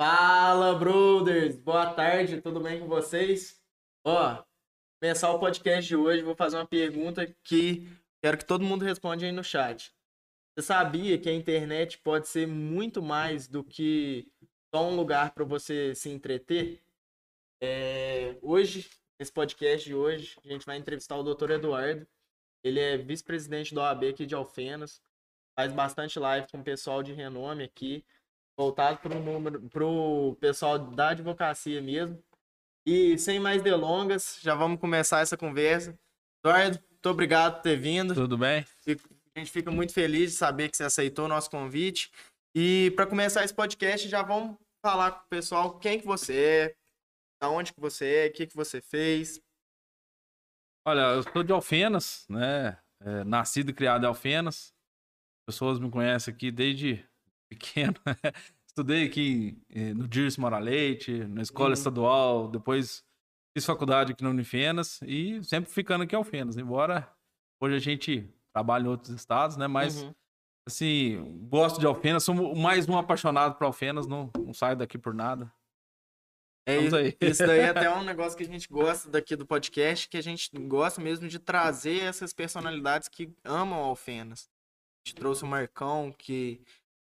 Fala, brothers! Boa tarde, tudo bem com vocês? Ó, começar o podcast de hoje, vou fazer uma pergunta que quero que todo mundo responda aí no chat. Você sabia que a internet pode ser muito mais do que só um lugar para você se entreter? É, hoje, nesse podcast de hoje, a gente vai entrevistar o Dr. Eduardo. Ele é vice-presidente da OAB aqui de Alfenas. Faz bastante live com o pessoal de renome aqui, voltado para o número, pro pessoal da advocacia mesmo. E sem mais delongas, já vamos começar essa conversa. Eduardo, muito obrigado por ter vindo. Tudo bem? A gente fica muito feliz de saber que você aceitou o nosso convite. E para começar esse podcast, já vamos falar com o pessoal quem que você é, da onde que você é, o que que você fez. Olha, eu sou de Alfenas, né? É, nascido e criado em Alfenas. Pessoas me conhecem aqui desde pequeno. Estudei aqui eh, no Dirce Mora Leite, na escola Uhum. estadual, depois fiz faculdade aqui na Unifenas e sempre ficando aqui em Alfenas. Embora hoje a gente trabalhe em outros estados, né? Mas, Uhum. assim, gosto de Alfenas, sou mais um apaixonado por Alfenas, não, não saio daqui por nada. É Vamos isso, aí. isso daí é até um negócio que a gente gosta daqui do podcast, que a gente gosta mesmo de trazer essas personalidades que amam Alfenas. A gente trouxe o Marcão, que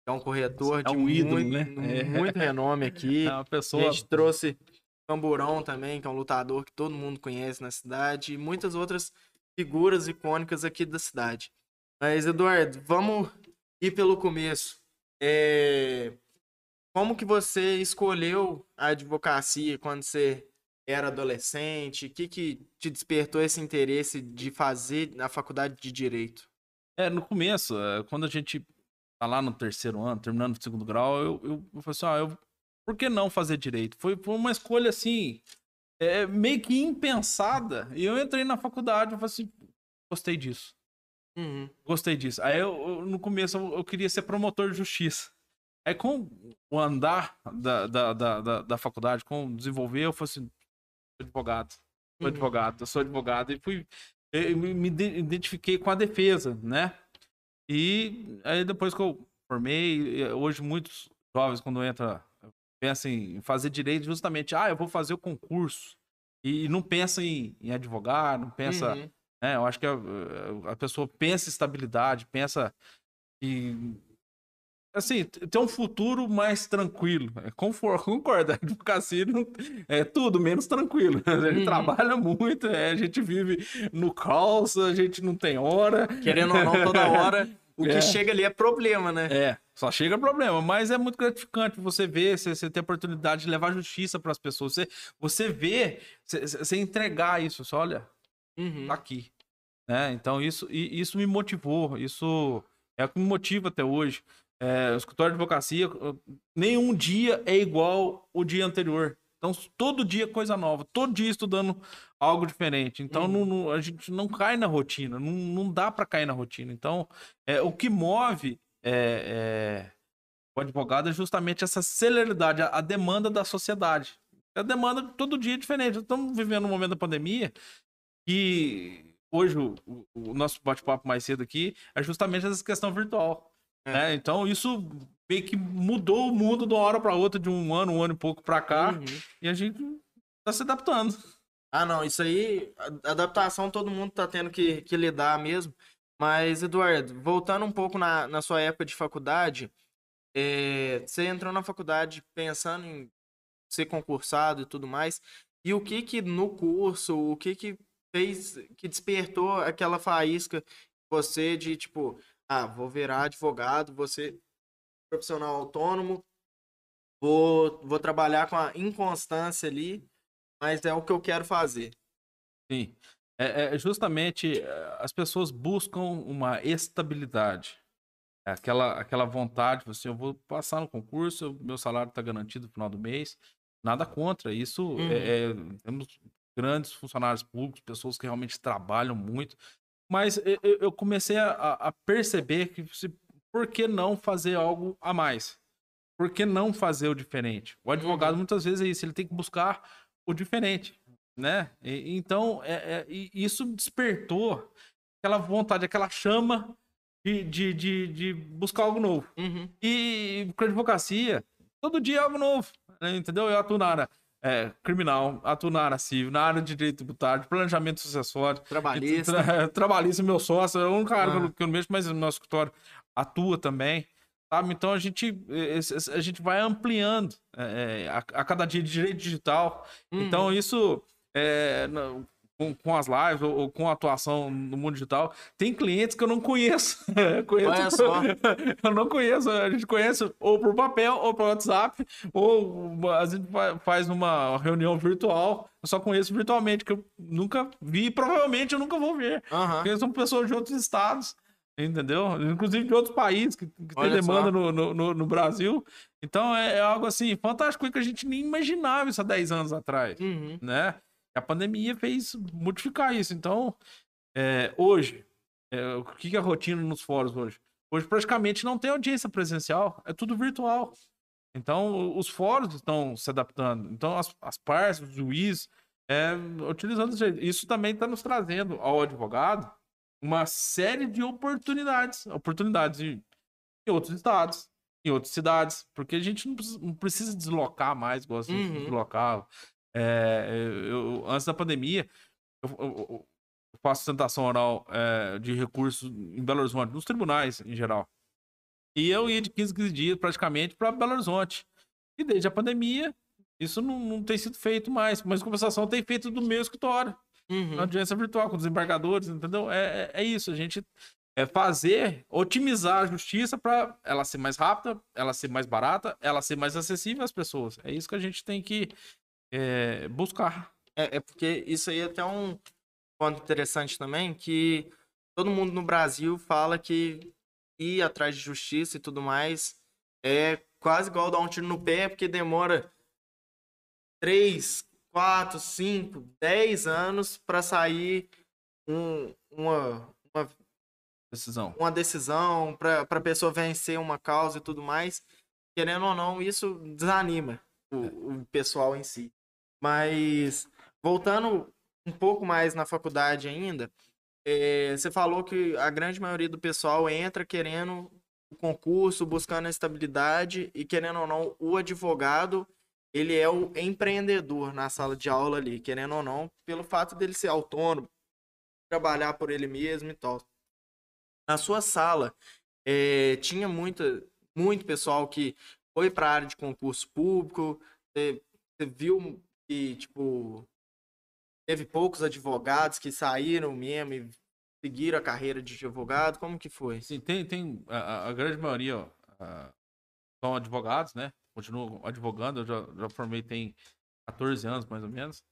é um corretor É de um ídolo, muito, né? É. muito renome aqui. É uma A pessoa. gente trouxe Camburão também, que é um lutador que todo mundo conhece na cidade, e muitas outras figuras icônicas aqui da cidade. Mas, Eduardo, vamos ir pelo começo. É, Como que você escolheu a advocacia quando você era adolescente? O que, que te despertou esse interesse de fazer na faculdade de Direito? É, no começo, é, quando a gente tá lá no terceiro ano, terminando o segundo grau, eu, eu, eu falei assim, ah, eu, por que não fazer direito? Foi, foi uma escolha, assim, é, meio que impensada. E eu entrei na faculdade, eu falei assim, gostei disso, Uhum. gostei disso. Aí, eu, eu- no começo, eu, queria ser promotor de justiça. Aí, com o andar da, da, da, da, da faculdade, com desenvolver, eu falei assim, sou advogado, sou Uhum. advogado, eu sou advogado. E fui, eu me me ide- identifiquei com a defesa, né? E aí depois que eu formei, hoje muitos jovens quando entra pensam em fazer direito justamente, ah, eu vou fazer o concurso. E, e não pensa em, em advogar, não pensa, Uhum. né? Eu acho que a, a pessoa pensa em estabilidade, pensa em assim, ter um futuro mais tranquilo. É, confor- Concorda, a advocacia é tudo menos tranquilo. A gente Uhum. trabalha muito, é, a gente vive no caos, a gente não tem hora. Querendo ou não, toda hora, o que É. chega ali é problema, né? É, só chega problema, mas é muito gratificante você ver, você, você ter a oportunidade de levar justiça para as pessoas, você, você vê, você, você entregar isso, só olha, Uhum. tá aqui. Né? Então isso, isso me motivou, isso é o que me motiva até hoje. É, o escritório de advocacia, nenhum dia é igual o dia anterior. Então, todo dia é coisa nova, todo dia estudando algo diferente. Então, Uhum. não- não- a gente não cai na rotina, não, não dá para cair na rotina. Então, é, o que move é, é, o advogado é justamente essa celeridade, a, a demanda da sociedade. A demanda todo dia é diferente. Estamos vivendo um momento da pandemia que hoje o, o- o nosso bate-papo mais cedo aqui é justamente essa questão virtual. É. né? Então isso meio que mudou o mundo de uma hora para outra, de um ano, um ano e pouco para cá, Uhum. e a gente tá se adaptando. Ah, não, isso aí, adaptação todo mundo tá tendo que, que lidar mesmo. Mas, Eduardo, voltando um pouco na, na sua época de faculdade, é, você entrou na faculdade pensando em ser concursado e tudo mais, e o que que no curso, o que que fez, que despertou aquela faísca você de, tipo, ah, vou virar advogado, vou ser profissional autônomo, vou, vou trabalhar com a inconstância ali, mas é o que eu quero fazer. Sim. É, é justamente eh, as pessoas buscam uma estabilidade. É Aquela, aquela vontade, assim, eu vou passar no concurso, meu salário está garantido no final do mês. Nada contra. Isso Uhum. é, é- temos grandes funcionários públicos, pessoas que realmente trabalham muito. Mas eu, eu- comecei a, a perceber que se, por que não fazer algo a mais? Por que não fazer o diferente? O advogado Uhum. muitas vezes é isso, ele tem que buscar o diferente né? E- então, é, é- isso despertou aquela vontade, aquela chama de, de, de, de buscar algo novo. Uhum. E com a advocacia, todo dia é algo novo, né? entendeu? Eu atuo na área é, criminal, atuo na área civil, na área de direito tributário, planejamento sucessório. Trabalhista. Tra trabalhista, meu sócio, é o único cara Ah. que eu não mexo, mas o nosso escritório atua também. Sabe? Então a gente, a gente vai ampliando eh, eh, a, a cada dia de direito digital. Uhum. Então, isso é, com, com as lives ou, ou com a atuação no mundo digital, tem clientes que eu não conheço. conheço Olha só. eu não conheço. A gente conhece ou por papel, ou por WhatsApp, ou a gente fa- faz uma reunião virtual. Eu só conheço virtualmente, que eu nunca vi e provavelmente eu nunca vou ver. Aham. Porque são pessoas de outros estados, entendeu? Inclusive de outros países que, que tem demanda no, no, no- no Brasil. Então é, é algo assim, fantástico que a gente nem imaginava isso há 10 anos atrás, Uhum. né? A pandemia fez modificar isso. Então, é, hoje, é, o que é a rotina nos fóruns hoje? Hoje praticamente não tem audiência presencial, é tudo virtual. Então, os fóruns estão se adaptando. Então, as, as partes, os juízes, é, utilizando. Isso também está nos trazendo ao advogado uma série de oportunidades. Oportunidades em, em outros estados, em outras cidades, porque a gente não precisa, não precisa deslocar mais, igual a gente Uhum. É, eu- antes da pandemia, eu, eu- eu faço sustentação oral é, de recursos em Belo Horizonte, nos tribunais em geral. E eu ia de 15 em 15 dias praticamente para Belo Horizonte. E desde a pandemia, isso não, não tem sido feito mais. Mas, compensação, tem feito do meu escritório, Uhum. na audiência virtual, com desembargadores, entendeu? É, é, é isso, a gente é fazer, otimizar a justiça para ela ser mais rápida, ela ser mais barata, ela ser mais acessível às pessoas. É isso que a gente tem que é, buscar. É, é porque isso aí é até um ponto interessante também, que todo mundo no Brasil fala que ir atrás de justiça e tudo mais é quase igual dar um tiro no pé, porque demora 3, 4, 5, 10 anos para sair um- uma, uma, Decisão. uma decisão, para a pessoa vencer uma causa e tudo mais. Querendo ou não, isso desanima o, o pessoal em si. Mas voltando um pouco mais na faculdade ainda, eh, você falou que a grande maioria do pessoal entra querendo o concurso, buscando a estabilidade e querendo ou não, o advogado, ele é o empreendedor na sala de aula ali, querendo ou não, pelo fato dele ser autônomo, trabalhar por ele mesmo e tal. Na sua sala, eh, tinha muita, muito pessoal que foi para a área de concurso público, você você viu que, tipo, teve poucos advogados que saíram mesmo e seguiram a carreira de advogado? Como que foi? Sim, tem, tem a, a- grande maioria ó, a- são advogados, né? Continuam advogando, eu já, já formei tem 14 anos, mais ou menos.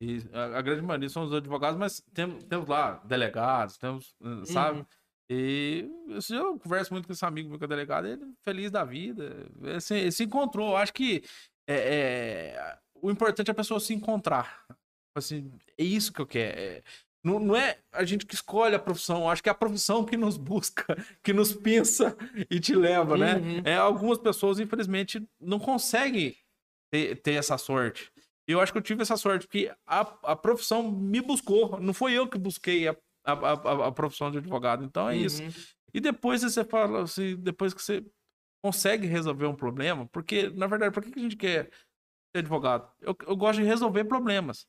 E a, a grande maioria são os advogados, mas temos, temos lá delegados, temos, sabe? Uhum. E assim, eu converso muito com esse amigo meu que é delegado, ele é feliz da vida, ele se, ele se encontrou. Eu acho que é, é, o importante é a pessoa se encontrar. Assim, é isso que eu quero. É, não, não é a gente que escolhe a profissão, acho que é a profissão que nos busca, que nos pensa e te leva, né? Uhum. É, algumas pessoas, infelizmente, não conseguem ter, ter essa sorte. Eu acho que eu tive essa sorte, porque a, a profissão me buscou, não foi eu que busquei a, a, a, a profissão de advogado. Então é isso. Uhum. E depois você fala assim, depois que você consegue resolver um problema, porque, na verdade, por que a gente quer ser advogado? Eu, eu gosto de resolver problemas.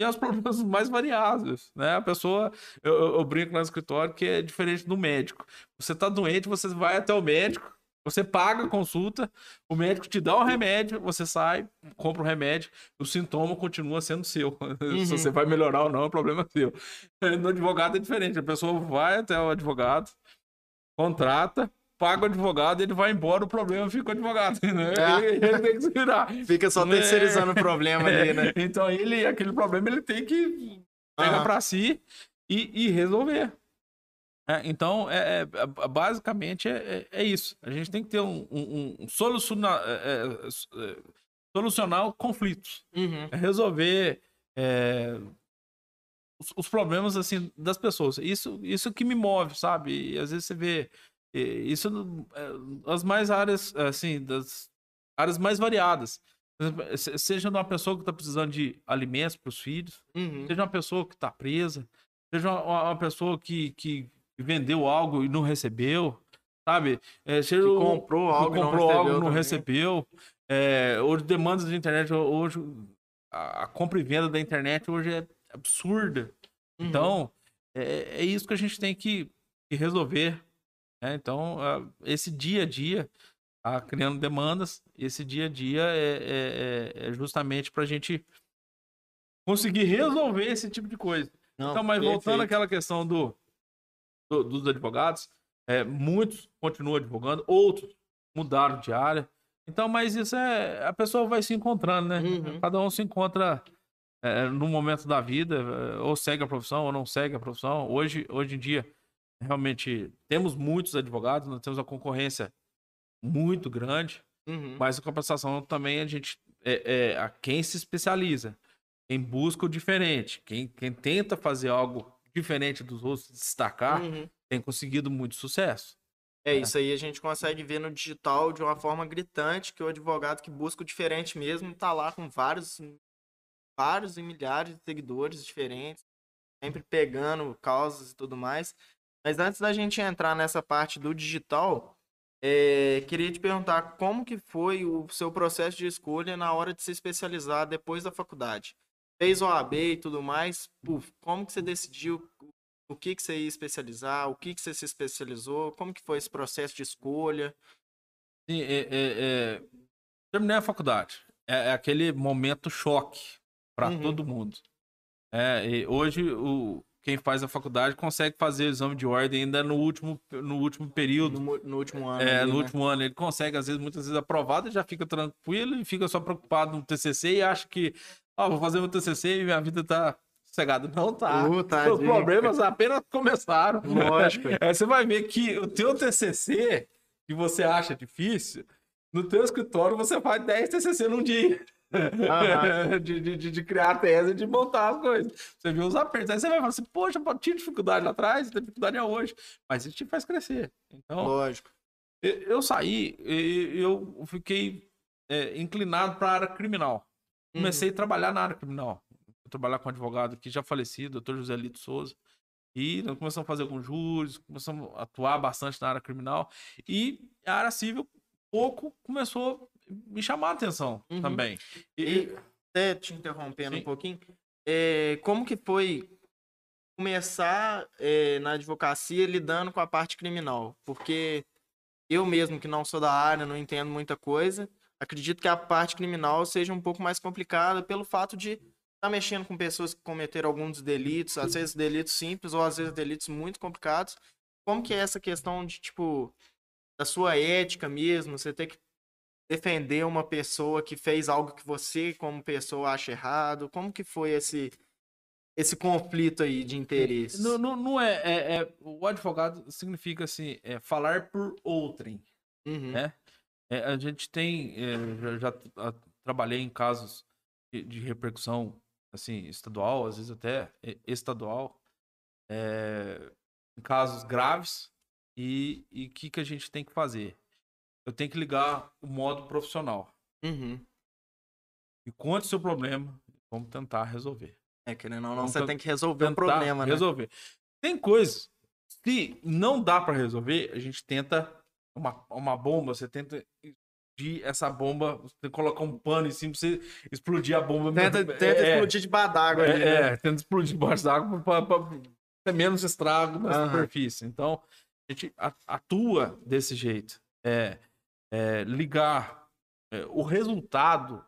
E é os problemas mais variados, né? A pessoa, eu, eu, eu brinco lá no escritório que é diferente do médico. Você tá doente, você vai até o médico, você paga a consulta, o médico te dá um remédio, você sai, compra o remédio, o sintoma continua sendo seu. Uhum. Se você vai melhorar ou não, é problema seu. No advogado é diferente, a pessoa vai até o advogado, contrata, paga o advogado, ele vai embora, o problema fica com o advogado. Né? É. Ele, ele tem que se virar. Fica só É. terceirizando o problema ali, né? Então ele, aquele problema ele tem que pegar Aham. pra si e, e resolver. É, então, é, é, basicamente é, é- é isso. A gente tem que ter um, um, um solucionar, é, é, é, solucionar conflitos. Uhum. É resolver é, os, os problemas assim das pessoas. Isso, isso que me move, sabe? E às vezes você vê é, isso é, as mais áreas assim das áreas mais variadas. Seja uma pessoa que está precisando de alimentos para os filhos, Uhum. seja uma pessoa que está presa, seja uma, uma pessoa que, que vendeu algo e não recebeu, sabe? É, se Que o- comprou que algo e não comprou recebeu algo não recebeu. É, hoje, demandas da internet, hoje, a, a compra e venda da internet hoje é absurda. Uhum. Então, é, é isso que a gente tem que, que resolver. Né? Então, ah, esse dia a dia, tá criando demandas, esse dia a dia é, é- é- é justamente para a gente conseguir resolver esse tipo de coisa. Não, Então, mas voltando perfeito. àquela questão do, do- dos advogados, é, muitos continuam advogando, outros mudaram de área. Então, mas isso é. A pessoa vai se encontrando, né? Uhum. Cada um se encontra é, num momento da vida, é, ou segue a profissão, ou não segue a profissão. Hoje, hoje em dia, realmente, temos muitos advogados, nós temos uma concorrência muito grande. Uhum. Mas em compensação também a gente é, é, a quem se especializa, quem busca o diferente, quem, quem tenta fazer algo diferente dos outros, destacar, Uhum. tem conseguido muito sucesso. É, isso aí a gente consegue ver no digital de uma forma gritante que o advogado que busca o diferente mesmo tá lá com vários, vários e milhares de seguidores diferentes, sempre pegando causas e tudo mais. Mas antes da gente entrar nessa parte do digital, é, queria te perguntar como que foi o seu processo de escolha na hora de se especializar depois da faculdade. Fez OAB e tudo mais, puf, como que você decidiu o que que você ia especializar, o que que você se especializou, como que foi esse processo de escolha? Sim, é- é- é, terminei a faculdade. É, é aquele momento choque para Uhum. todo mundo. É, hoje o, quem faz a faculdade consegue fazer o exame de ordem ainda no último, no último período. No, no último ano. É, ali, no né? último ano ele consegue, às vezes, muitas vezes aprovado, já fica tranquilo e fica só preocupado no TCC e acha que, ó, vou fazer meu TCC e minha vida tá sossegada. Não tá. Uh, Os problemas apenas começaram. Lógico. Aí você vai ver que o teu TCC, que você acha difícil, no teu escritório você faz 10 TCC num dia. Aham. de, de, de- criar a tese, de montar as coisas. Você vê os apertos. Aí você vai falar assim, poxa, pô, tinha dificuldade lá atrás, tem dificuldade é hoje. Mas isso te faz crescer. Então, Lógico. eu eu saí, e eu fiquei é, inclinado para a área criminal. Comecei a trabalhar na área criminal. Fui trabalhar com um advogado que já falecido, doutor José Lito Souza. E nós começamos a fazer alguns júris, começamos a atuar bastante na área criminal. E a área civil, pouco, começou a me chamar a atenção Uhum. também. E, E até te interrompendo Sim. um pouquinho, é, como que foi começar é, na advocacia lidando com a parte criminal? Porque eu mesmo, que não sou da área, não entendo muita coisa, acredito que a parte criminal seja um pouco mais complicada pelo fato de estar mexendo com pessoas que cometeram alguns delitos, às vezes delitos simples ou às vezes delitos muito complicados. Como que é essa questão de, tipo, da sua ética mesmo, você ter que defender uma pessoa que fez algo que você, como pessoa, acha errado? Como que foi esse esse conflito aí de interesses? não, não, não é, é- é- O advogado significa assim, é falar por outrem. Uhum. né? É, a gente tem, é, já, já tra- trabalhei em casos de, de repercussão assim estadual, às vezes até estadual, é, em casos graves e o que que a gente tem que fazer? Eu tenho que ligar o modo profissional. Uhum. E conte o seu problema, vamos tentar resolver. É, querendo ou não, você tem que resolver o problema, né? resolver. Tem coisas se não dá para resolver, a gente tenta uma, uma bomba, você tenta explodir essa bomba, você colocar um pano em cima pra você explodir a bomba. Tenta, tenta é, explodir de badágua é, ali, né? é, tenta explodir debaixo d'água para ter menos estrago na Aham. superfície. Então, a gente atua desse jeito. É, é, ligar é, o resultado,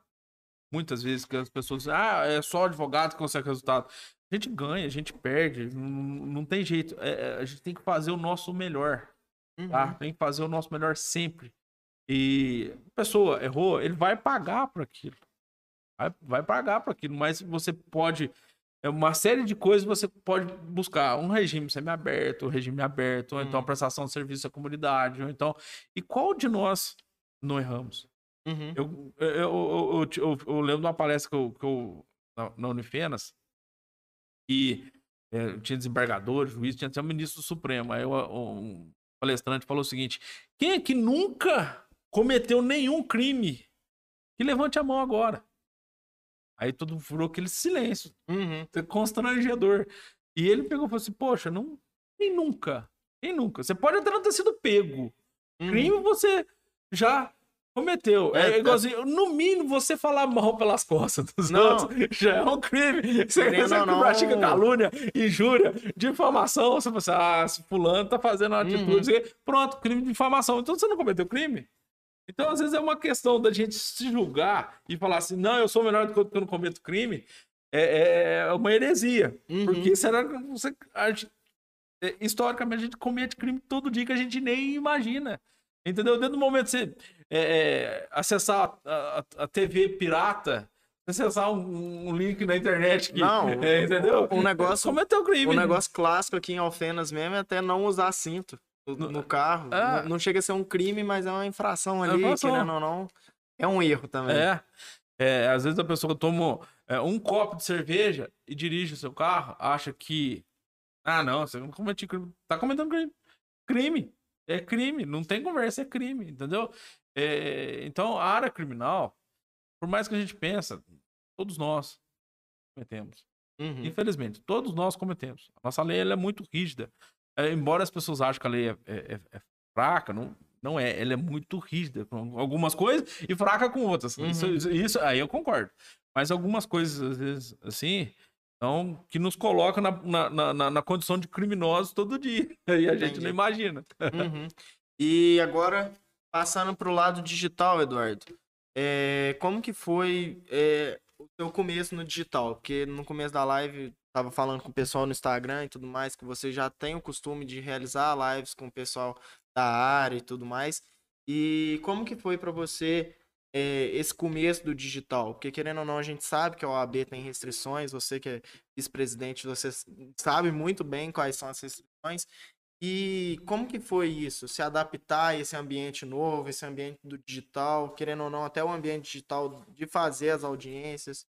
muitas vezes que as pessoas dizem, ah, é só o advogado que consegue resultado. A gente ganha, a gente perde, não, não tem jeito. É, é, a gente tem que fazer o nosso melhor Uhum. tá? Tem que fazer o nosso melhor sempre. E a pessoa errou, ele vai pagar por aquilo. Vai, vai pagar por aquilo, mas você pode. É uma série de coisas você pode buscar. Um regime semiaberto, um regime aberto, ou então Hum. prestação de serviço à comunidade, ou então. E qual de nós não erramos? Uhum. Eu, eu, eu, eu, lembro de uma palestra que eu, que eu na, na Unifenas, e é, tinha desembargador, juiz, tinha até o ministro do Supremo. Aí eu, um palestrante falou o seguinte: quem é que nunca cometeu nenhum crime? Que levante a mão agora. Aí todo furou aquele silêncio Uhum. constrangedor. E ele pegou e falou assim: Poxa, não, quem nunca? Quem nunca? Você pode até não ter sido pego, Uhum. Crime você já cometeu. É, É, igualzinho, no mínimo, você falar mal pelas costas dos Não. outros já é um crime. Você, Querendo você não. pratica calúnia, injúria, difamação. Você fala assim, ah, fulano tá fazendo uma atitude. Uhum. não quê. Pronto, crime de difamação. Então você não cometeu crime? Então, às vezes, é uma questão da gente se julgar e falar assim, não, eu sou melhor do que eu, não cometo crime. É, é uma heresia. Uhum. Porque será que você. a gente- é, historicamente, a gente comete crime todo dia que a gente nem imagina. Entendeu? Dentro do momento que você é, é, acessar a, a- a TV pirata, acessar um, um link na internet que. Não, é, entendeu? o negócio- Cometeu crime. O negócio clássico aqui em Alfenas mesmo é até não usar cinto no, no carro. Ah. Não, não chega a ser um crime, mas é uma infração É ali, infração. querendo ou não. É um erro também. É. É, às vezes a pessoa toma é, um copo de cerveja e dirige o seu carro, acha que. Ah, não, você não cometeu crime. Tá cometendo crime. Crime. É crime. Não tem conversa, é crime, entendeu? É, então, a área criminal, por mais que a gente pensa, todos nós cometemos. Uhum. Infelizmente, todos nós cometemos. A nossa lei é muito rígida. É, embora as pessoas achem que a lei é, é- é- é fraca, não, não é. Ela é muito rígida com algumas coisas e fraca com outras. Uhum. Isso, isso- isso aí eu concordo. Mas algumas coisas, às vezes, assim, então, que nos colocam na, na, na- na- condição de criminosos todo dia. E a gente Entendi. não imagina. Uhum. E agora, passando para o lado digital, Eduardo, é, como que foi é, o seu começo no digital? Porque no começo da live, tava falando com o pessoal no Instagram e tudo mais, que você já tem o costume de realizar lives com o pessoal da área e tudo mais. E como que foi para você é, esse começo do digital? Porque querendo ou não, a gente sabe que a OAB tem restrições, você que é vice-presidente, você sabe muito bem quais são as restrições. E como que foi isso? Se adaptar a esse ambiente novo, esse ambiente do digital, querendo ou não, até o ambiente digital de fazer as audiências.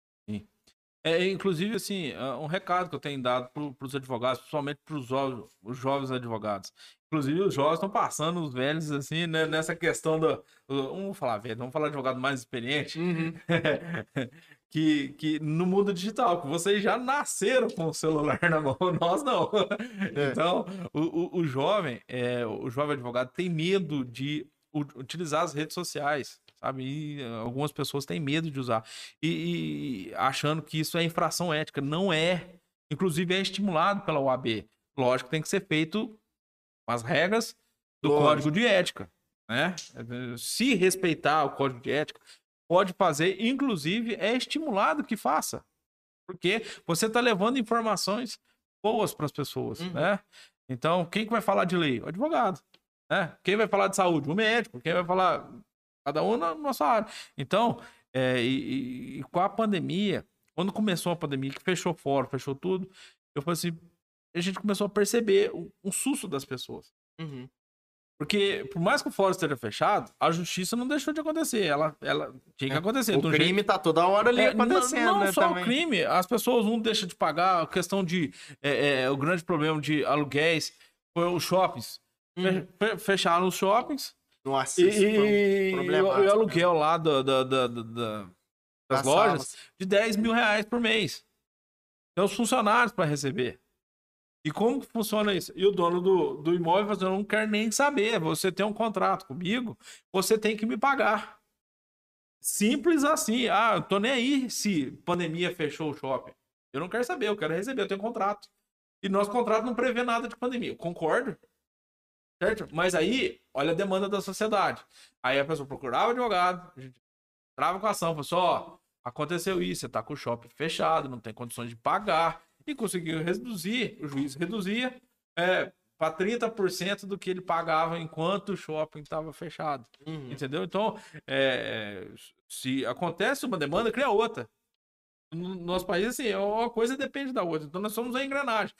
É, inclusive, assim, é um recado que eu tenho dado para os advogados, principalmente para os jovens, os jovens advogados. Inclusive, os jovens estão passando os velhos, assim, né, nessa questão do. do- Vamos falar velho, vamos falar advogado mais experiente. que, que no mundo digital, que vocês já nasceram com o celular na mão, nós não. É. Então, o, o, o jovem, é, o jovem advogado tem medo de utilizar as redes sociais, sabe? E eh, algumas pessoas têm medo de usar. E, e achando que isso é infração ética. Não é. Inclusive, é estimulado pela OAB. Lógico que tem que ser feito com as regras do Lógico. código de ética. Né? Se respeitar o código de ética, pode fazer, inclusive é estimulado que faça. Porque você está levando informações boas para as pessoas, Uhum. né? Então, quem que vai falar de lei? O advogado. Né? Quem vai falar de saúde? O médico. Quem vai falar? Cada um na nossa área. Então, é, e, e- com a pandemia, quando começou a pandemia, que fechou fora, fechou tudo, eu falei assim, a gente começou a perceber um, um susto das pessoas. Uhum. Porque, por mais que o fórum esteja fechado, a justiça não deixou de acontecer. Ela, ela tinha que acontecer. O de um jeito- crime tá toda hora ali é, não- acontecendo, não, né? só também. o crime, as pessoas não deixam de pagar, a questão de. é, é, o grande problema de aluguéis foi os shoppings. Uhum. Fe- Fecharam os shoppings Nossa, e, isso foi um e, e o e o aluguel lá da, da- da- da- da- das Das lojas salas. de 10 mil reais por mês. Tem os funcionários para receber. E como que funciona isso? E o dono do, do imóvel fala assim, eu não quero nem saber. Você tem um contrato comigo, você tem que me pagar. Simples assim. Ah, eu tô nem aí se pandemia fechou o shopping. Eu não quero saber, eu quero receber, eu tenho contrato. E nosso contrato não prevê nada de pandemia. Eu concordo. Certo? Mas aí, olha a demanda da sociedade. Aí a pessoa procurava advogado, a gente entrava com a ação, falou assim, ó, aconteceu isso, você tá com o shopping fechado, não tem condições de pagar, e conseguiu reduzir, o juiz reduzia é, para 30% do que ele pagava enquanto o shopping estava fechado. Uhum. Entendeu? Então, é, se acontece uma demanda, cria outra. No nosso país, assim, uma coisa depende da outra. Então, nós somos a engrenagem.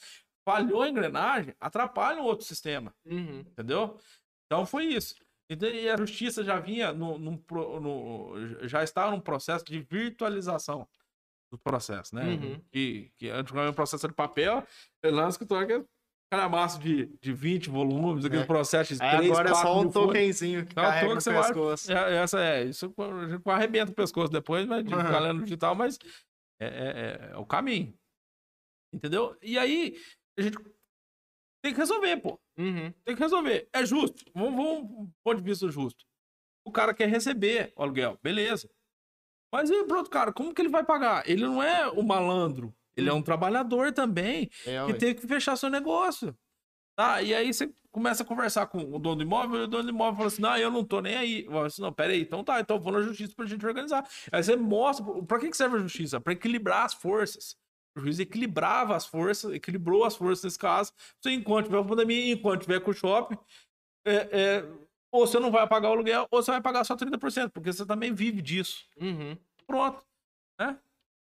Falhou a engrenagem, atrapalha um outro sistema. Uhum. Entendeu? Então, foi isso. Então, E a justiça já vinha, no, pro- no- já estava num processo de virtualização do processo, né? Uhum. Que, que antigamente o processo era de papel, lá no escritório que é calhamaço de, de 20 volumes, aquele É. processo de Aí 3, agora é 4 só um tokenzinho que Não, carrega no você vai- pescoço. É, essa é, isso a gente arrebenta o pescoço depois, mas de Uhum. digital, mas é, é- é- é o caminho. Entendeu? E aí, a gente Tem que resolver, pô. Uhum. Tem que resolver. É justo. Vamos, vamos um ponto de vista justo. O cara quer receber o aluguel, beleza. Mas e pronto, cara, como que ele vai pagar? Ele não é o malandro. Ele é um trabalhador também É, que tem que fechar seu negócio. Tá? E aí você começa a conversar com o dono do imóvel, e o dono do imóvel fala assim: não, eu não tô nem aí. Eu falo assim, não, pera aí, então tá, então vou na justiça pra gente organizar. Aí você mostra, pra que que serve a justiça? Pra equilibrar as forças. O juiz equilibrava as forças, equilibrou as forças nesse caso. Você, enquanto tiver pandemia, enquanto tiver com o shopping, é, é, ou você não vai pagar o aluguel, ou você vai pagar só 30%, porque você também vive disso. Uhum. Pronto. Né?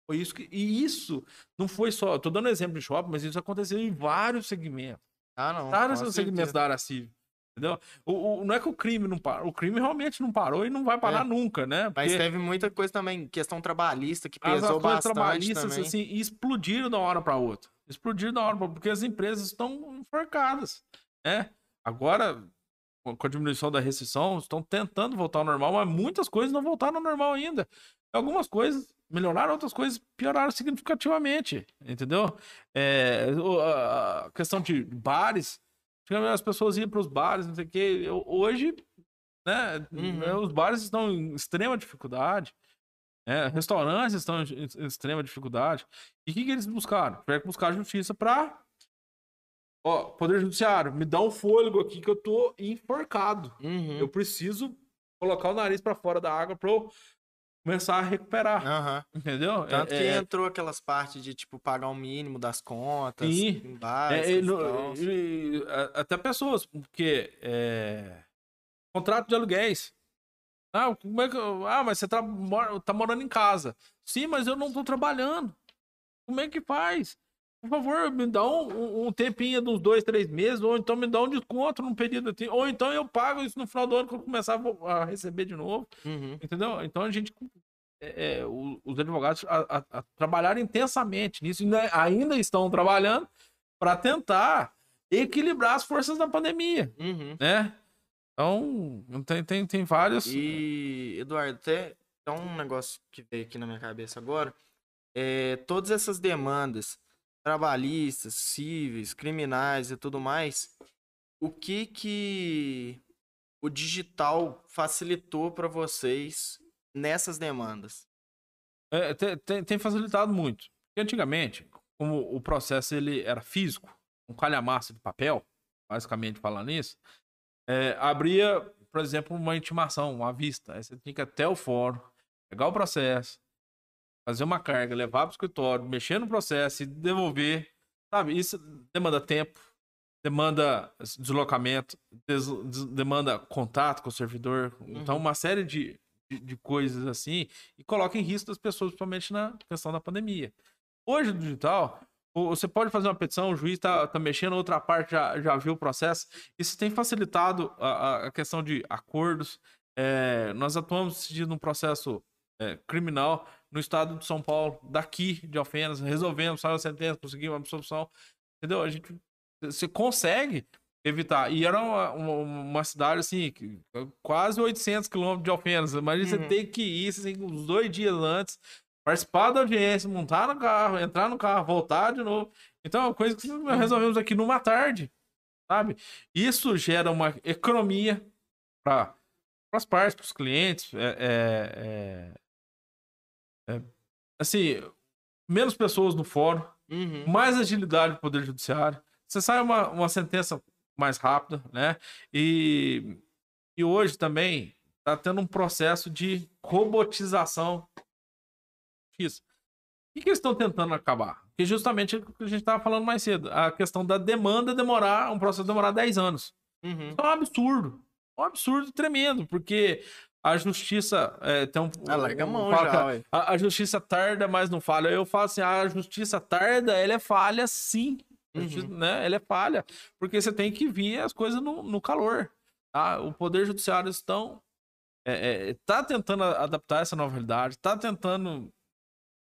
Foi isso que. E isso não foi só. Tô dando exemplo de shopping, mas isso aconteceu em vários segmentos. Ah, não. Vários com segmentos da área civil. Entendeu? O, o- não é que o crime não parou. O crime realmente não parou e não vai parar É. nunca, né? Mas Porque teve muita coisa também, questão trabalhista, que as pesou ações bastante trabalhistas também. assim, explodiram uma hora para outra. Explodiram uma hora outra, porque as empresas estão enforcadas. Né? Agora, com a diminuição da recessão, estão tentando voltar ao normal, mas muitas coisas não voltaram ao normal ainda. Algumas coisas melhoraram, outras coisas pioraram significativamente, entendeu? É, a questão de bares, as pessoas iam para os bares, não sei o quê. Eu- Hoje, né, Uhum. os bares estão em extrema dificuldade. né, restaurantes estão em em extrema dificuldade. E o que, que eles buscaram? Tiveram que buscar justiça para. Ó, Poder Judiciário, me dá um fôlego aqui que eu tô enforcado. Uhum. Eu preciso colocar o nariz para fora da água para eu começar a recuperar. Aham. Entendeu? Tanto É- que é- entrou aquelas partes de, tipo, pagar o mínimo das contas, Sim. em bares, É, e no- e- até pessoas, porque é, contrato de aluguéis. Ah, como é que, eu- ah, mas você tá, tá morando em casa. Sim, mas eu não tô trabalhando. Como é que faz? Por favor, me dá um, um- tempinho de uns dois, três meses, ou então me dá um desconto num período assim, ou então eu pago isso no final do ano que eu começar a receber de novo. Uhum. Entendeu? Então a gente. é, é, os advogados a, a- a trabalharam intensamente nisso, ainda- ainda estão trabalhando para tentar equilibrar as forças da pandemia, Uhum. né? Então, tem, tem, tem vários. E, Eduardo, até tem um negócio que veio aqui na minha cabeça agora. É, todas essas demandas trabalhistas, cíveis, criminais e tudo mais, o que que o digital facilitou para vocês nessas demandas? É, tem, tem- facilitado muito. Porque antigamente, como o processo ele era físico, um calhamaço de papel, basicamente falando isso, é, abria, por exemplo, uma intimação, uma vista. Aí você tinha que ir até o fórum, pegar o processo, fazer uma carga, levar para o escritório, mexer no processo e devolver. Sabe, isso demanda tempo, demanda deslocamento, des- des- demanda contato com o servidor. Então, Uhum. uma série de, de, de coisas assim, e coloca em risco as pessoas, principalmente na questão da pandemia. Hoje, no digital, você pode fazer uma petição, o juiz está tá mexendo, outra parte já, já viu o processo. Isso tem facilitado a, a- questão de acordos. É, nós atuamos num processo é, criminal no estado de São Paulo, daqui de Alfenas, resolvemos, saiu a sentença, conseguimos uma absolução. Entendeu? A gente você consegue evitar. E era uma, uma, uma cidade assim, quase 800 quilômetros de Alfenas. Imagina você Uhum. ter que ir assim, uns dois dias antes, participar da audiência, montar no carro, entrar no carro, voltar de novo. Então é uma coisa que nós resolvemos aqui numa tarde, sabe? Isso gera uma economia para as partes, para os clientes. É- é- é- assim, menos pessoas no fórum, Uhum. mais agilidade do Poder Judiciário. Você sai uma, uma sentença mais rápida, né? E, e hoje também está tendo um processo de robotização. Isso. O que, eles estão tentando acabar? Que justamente o que a gente estava falando mais cedo. A questão da demanda demorar, um processo demorar 10 anos. Uhum. Isso é um absurdo. Um absurdo tremendo, porque a justiça é, tem um. Ah, larga a mão que já, a- a, justiça tarda, mas não falha. Eu falo assim, a justiça tarda, ela é falha sim. Justiça, Uhum. né, ela é falha. Porque você tem que vir as coisas no, no calor. Tá? O Poder Judiciário estão... É, é, tá tentando adaptar essa nova realidade, tá tentando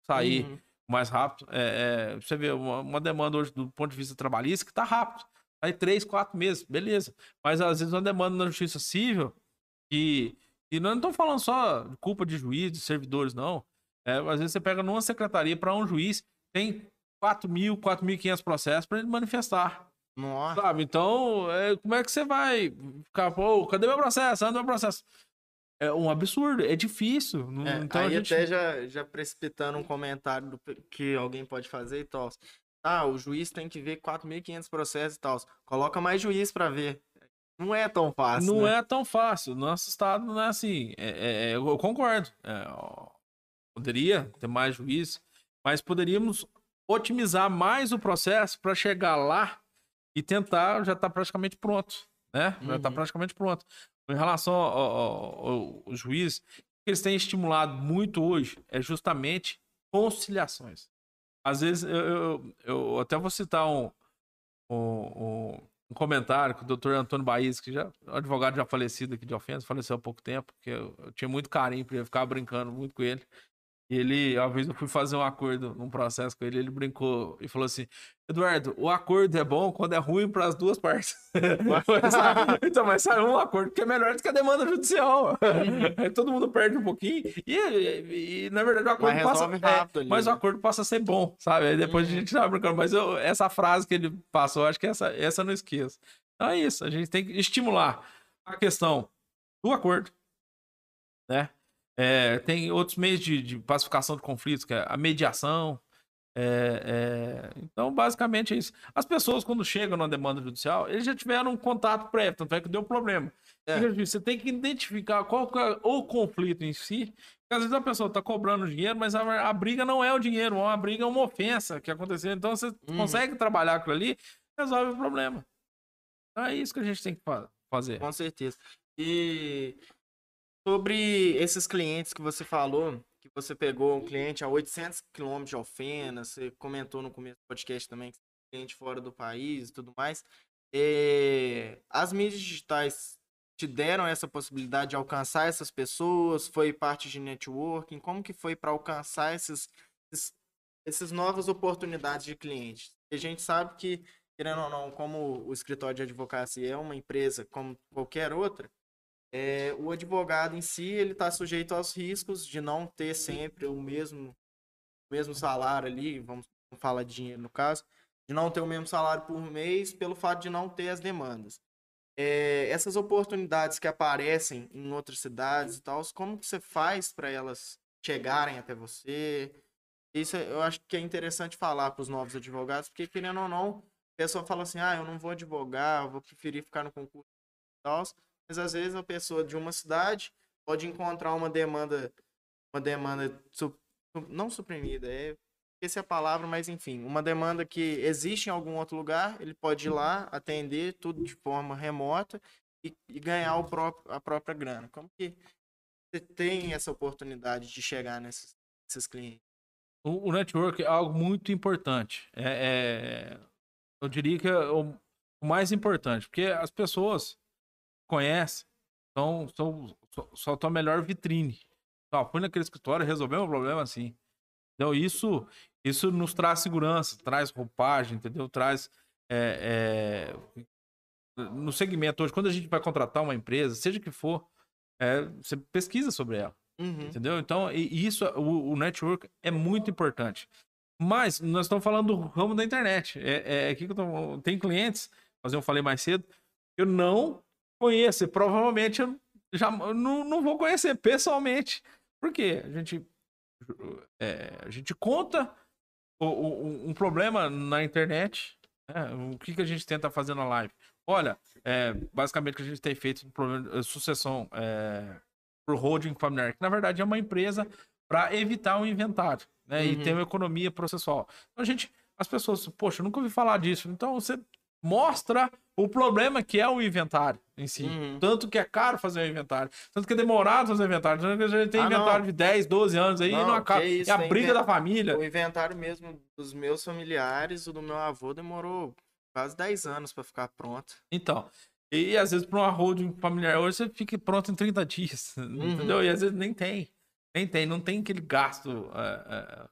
sair Uhum. mais rápido. É, é, você vê uma, uma demanda hoje do ponto de vista trabalhista que tá rápido. Aí três, quatro meses, beleza. Mas às vezes uma demanda na justiça civil que. E nós não estamos falando só de culpa de juiz, de servidores, não. É, às vezes você pega numa secretaria para um juiz, tem 4 mil, 4.500 processos para ele manifestar. Nossa. Sabe? Então, é, como é que você vai ficar, pô, cadê meu processo? Anda meu processo. É um absurdo, é difícil. não- É, então a aí gente. até já, já precipitando um comentário do que alguém pode fazer e tal. Ah, o juiz tem que ver 4.500 processos e tal. Coloca mais juiz pra ver. Não é tão fácil, Não né? é tão fácil. Nosso estado não é assim. É, é- é- eu concordo. É, poderia ter mais juiz, mas poderíamos otimizar mais o processo para chegar lá e tentar já tá praticamente pronto, né? Já tá Uhum. praticamente pronto. Em relação ao, ao- ao- ao juiz, o que eles têm estimulado muito hoje é justamente conciliações. Às vezes, eu, eu, eu até vou citar um, um, um- um comentário que o doutor Antônio Baís, que já advogado já falecido aqui de ofensa, faleceu há pouco tempo, que eu, eu tinha muito carinho por ele, ficava brincando muito com ele. E ele, uma vez eu fui fazer um acordo num processo com ele, ele brincou e falou assim: Eduardo, o acordo é bom quando é ruim para as duas partes. Mas- então, mas sai um acordo que é melhor do que a demanda judicial. Aí todo mundo perde um pouquinho. E, e- e, na verdade, o acordo Mas passa. é, rápido ali, mas o né? acordo passa a ser bom, sabe? Aí depois a Uhum. gente tava brincando. Mas eu- essa frase que ele passou, acho que essa, essa eu não esqueço. Então é isso. A gente tem que estimular a questão do acordo, né? É, tem outros meios de, de pacificação de conflitos, que é a mediação. é, é, Então, basicamente é isso. As pessoas, quando chegam na demanda judicial, eles já tiveram um contato prévio, tanto é que deu problema. É. Você tem que identificar qual é o conflito em si. Porque às vezes a pessoa está cobrando dinheiro, mas a, a briga não é o dinheiro, uma briga é uma ofensa que aconteceu. Então você Uhum. consegue trabalhar aquilo ali, resolve o problema. Então é isso que a gente tem que fa- fazer. Com certeza. E sobre esses clientes que você falou, que você pegou um cliente a 800 quilômetros de Alfena, você comentou no começo do podcast também que você tem cliente fora do país e tudo mais. É, as mídias digitais te deram essa possibilidade de alcançar essas pessoas? Foi parte de networking? Como que foi para alcançar esses, esses, essas novas oportunidades de clientes? A gente sabe que, querendo ou não, como o escritório de advocacia é uma empresa como qualquer outra, é, o advogado em si ele está sujeito aos riscos de não ter sempre o mesmo, mesmo salário ali, vamos falar de dinheiro no caso, de não ter o mesmo salário por mês pelo fato de não ter as demandas. É, essas oportunidades que aparecem em outras cidades e tal, como que você faz para elas chegarem até você? Isso eu acho que é interessante falar para os novos advogados, porque querendo ou não, a pessoa fala assim, ah, eu não vou advogar, eu vou preferir ficar no concurso e tal, mas às vezes a pessoa de uma cidade pode encontrar uma demanda, uma demanda su- não suprimida, é essa é a palavra, mas enfim, uma demanda que existe em algum outro lugar, ele pode ir lá, atender tudo de forma remota e, e ganhar o próprio, a própria grana. Como que você tem essa oportunidade de chegar nesses, nesses clientes? O, o network é algo muito importante. É, é- eu diria que é o, o mais importante, porque as pessoas conhecem, são, são, só- só tua melhor vitrine. Ó, fui naquele escritório, resolveu um problema assim. Então, isso, isso nos traz segurança, traz roupagem, entendeu? Traz. é, é, no segmento hoje, quando a gente vai contratar uma empresa, seja que for, é, você pesquisa sobre ela. Uhum. Entendeu? Então, isso, o, o network é muito importante. Mas nós estamos falando do ramo da internet. É, é aqui que eu tô, tem clientes, mas eu falei mais cedo, eu não conheço. e Provavelmente eu já não, não vou conhecer pessoalmente. Por quê? A gente, é, a gente conta o- o- um problema na internet. né? O que, que a gente tenta fazer na live? Olha, é, basicamente o que a gente tem feito problema de sucessão é, por holding familiar, que na verdade é uma empresa para evitar o inventário, né? E Uhum. ter uma economia processual. Então a gente, as pessoas, poxa, eu nunca ouvi falar disso. Então você mostra o problema que é o inventário em si. Uhum. Tanto que é caro fazer o inventário, tanto que é demorado fazer o inventário, tanto que a gente tem Ah, não. inventário de 10, 12 anos aí e Não, não acaba. isso, é a briga da família. O inventário mesmo dos meus familiares, o do meu avô, demorou quase 10 anos para ficar pronto. Então, e, às vezes para uma holding familiar hoje você fica pronto em 30 dias, entendeu? E às vezes nem tem, nem tem, não tem aquele gasto é, é,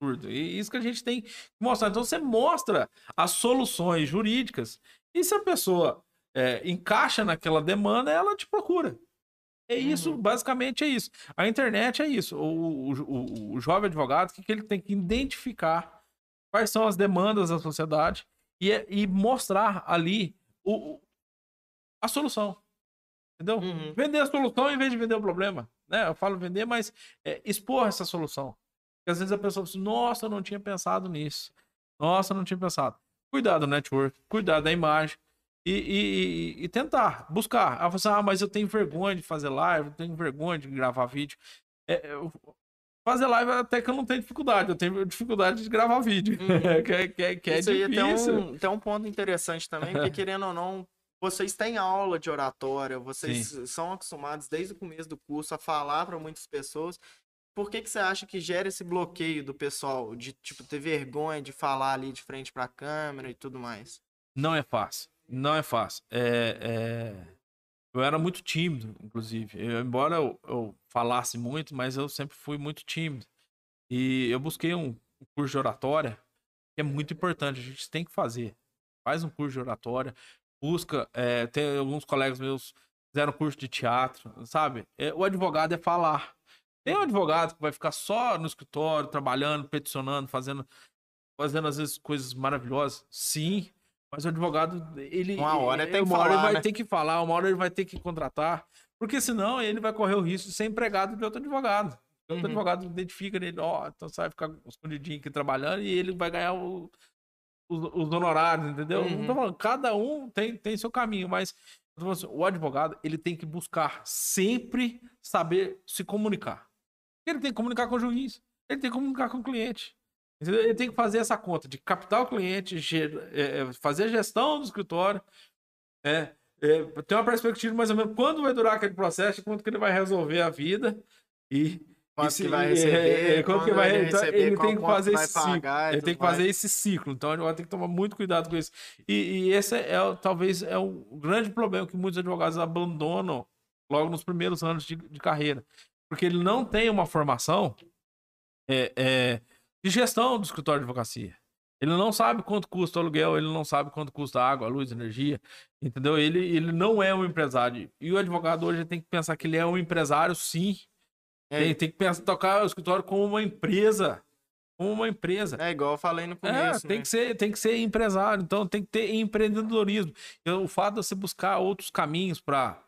absurdo. E isso que a gente tem que mostrar. Então você mostra as soluções jurídicas e se a pessoa é, encaixa naquela demanda, ela te procura. É isso, Uhum. basicamente é isso. A internet é isso. O, o, o, jovem advogado, o que, que ele tem que identificar quais são as demandas da sociedade e, é- e mostrar ali o- a solução. Entendeu? Uhum. Vender a solução em vez de vender o problema. Né? Eu falo vender, mas é, expor essa solução. Porque às vezes a pessoa fala assim, nossa, eu não tinha pensado nisso. Nossa, eu não tinha pensado. Cuidar do network, cuidar da imagem. E, e- e- e tentar, buscar. Ah, você, ah, mas eu tenho vergonha de fazer live, eu tenho vergonha de gravar vídeo. É, eu- fazer live até que eu não tenho dificuldade, eu tenho dificuldade de gravar vídeo. Uhum. que é, que é- que é Isso aí é difícil. um, tem um ponto interessante também, porque querendo ou não, vocês têm aula de oratória, vocês são acostumados desde o começo do curso a falar para muitas pessoas. Por que, que você acha que gera esse bloqueio do pessoal de tipo ter vergonha de falar ali de frente para a câmera e tudo mais? Não é fácil. Não é fácil. É, é, Eu era muito tímido, inclusive. Eu- embora eu, eu falasse muito, mas eu sempre fui muito tímido. E eu busquei um curso de oratória, que é muito importante. A gente tem que fazer. Faz um curso de oratória. Busca. é, tem alguns colegas meus fizeram curso de teatro, sabe? É, o advogado é falar. Tem um advogado que vai ficar só no escritório, trabalhando, peticionando, fazendo, fazendo às vezes coisas maravilhosas. Sim, mas o advogado, ele. Uma hora ele- tem que uma hora falar, ele vai né? ter que falar, uma hora ele vai ter que contratar. Porque senão ele vai correr o risco de ser empregado de outro advogado. Outro Uhum. advogado identifica nele, ó, então você vai ficar escondidinho aqui trabalhando e ele vai ganhar o- os, os honorários, entendeu? Não Uhum. tô falando, cada um tem, tem seu caminho, mas assim, o advogado ele tem que buscar sempre saber se comunicar. Ele tem que comunicar com o juiz, ele tem que comunicar com o cliente. entendeu? Ele tem que fazer essa conta de captar o cliente, ger- é, é, fazer a gestão do escritório, é, é, ter uma perspectiva mais ou menos quando vai durar aquele processo, quanto que ele vai resolver a vida e Quanto e se- que vai é, receber, é, quanto que vai ele então, receber, ele tem que fazer esse ciclo. Ele tem que fazer mais. esse ciclo. Então ele vai ter que tomar muito cuidado com isso. E, e esse é, o- talvez é o grande problema que muitos advogados abandonam logo nos primeiros anos de, de carreira. Porque ele não tem uma formação é, é, de gestão do escritório de advocacia. Ele não sabe quanto custa o aluguel, ele não sabe quanto custa a água, a luz, a energia, entendeu? Ele, ele não é um empresário. E o advogado hoje tem que pensar que ele é um empresário, sim. É, Tem, tem que pensar, tocar o escritório como uma empresa. Como uma empresa. é igual eu falei no É, começo, tem, né? que ser, tem que ser empresário, então tem que ter empreendedorismo. O fato de você buscar outros caminhos para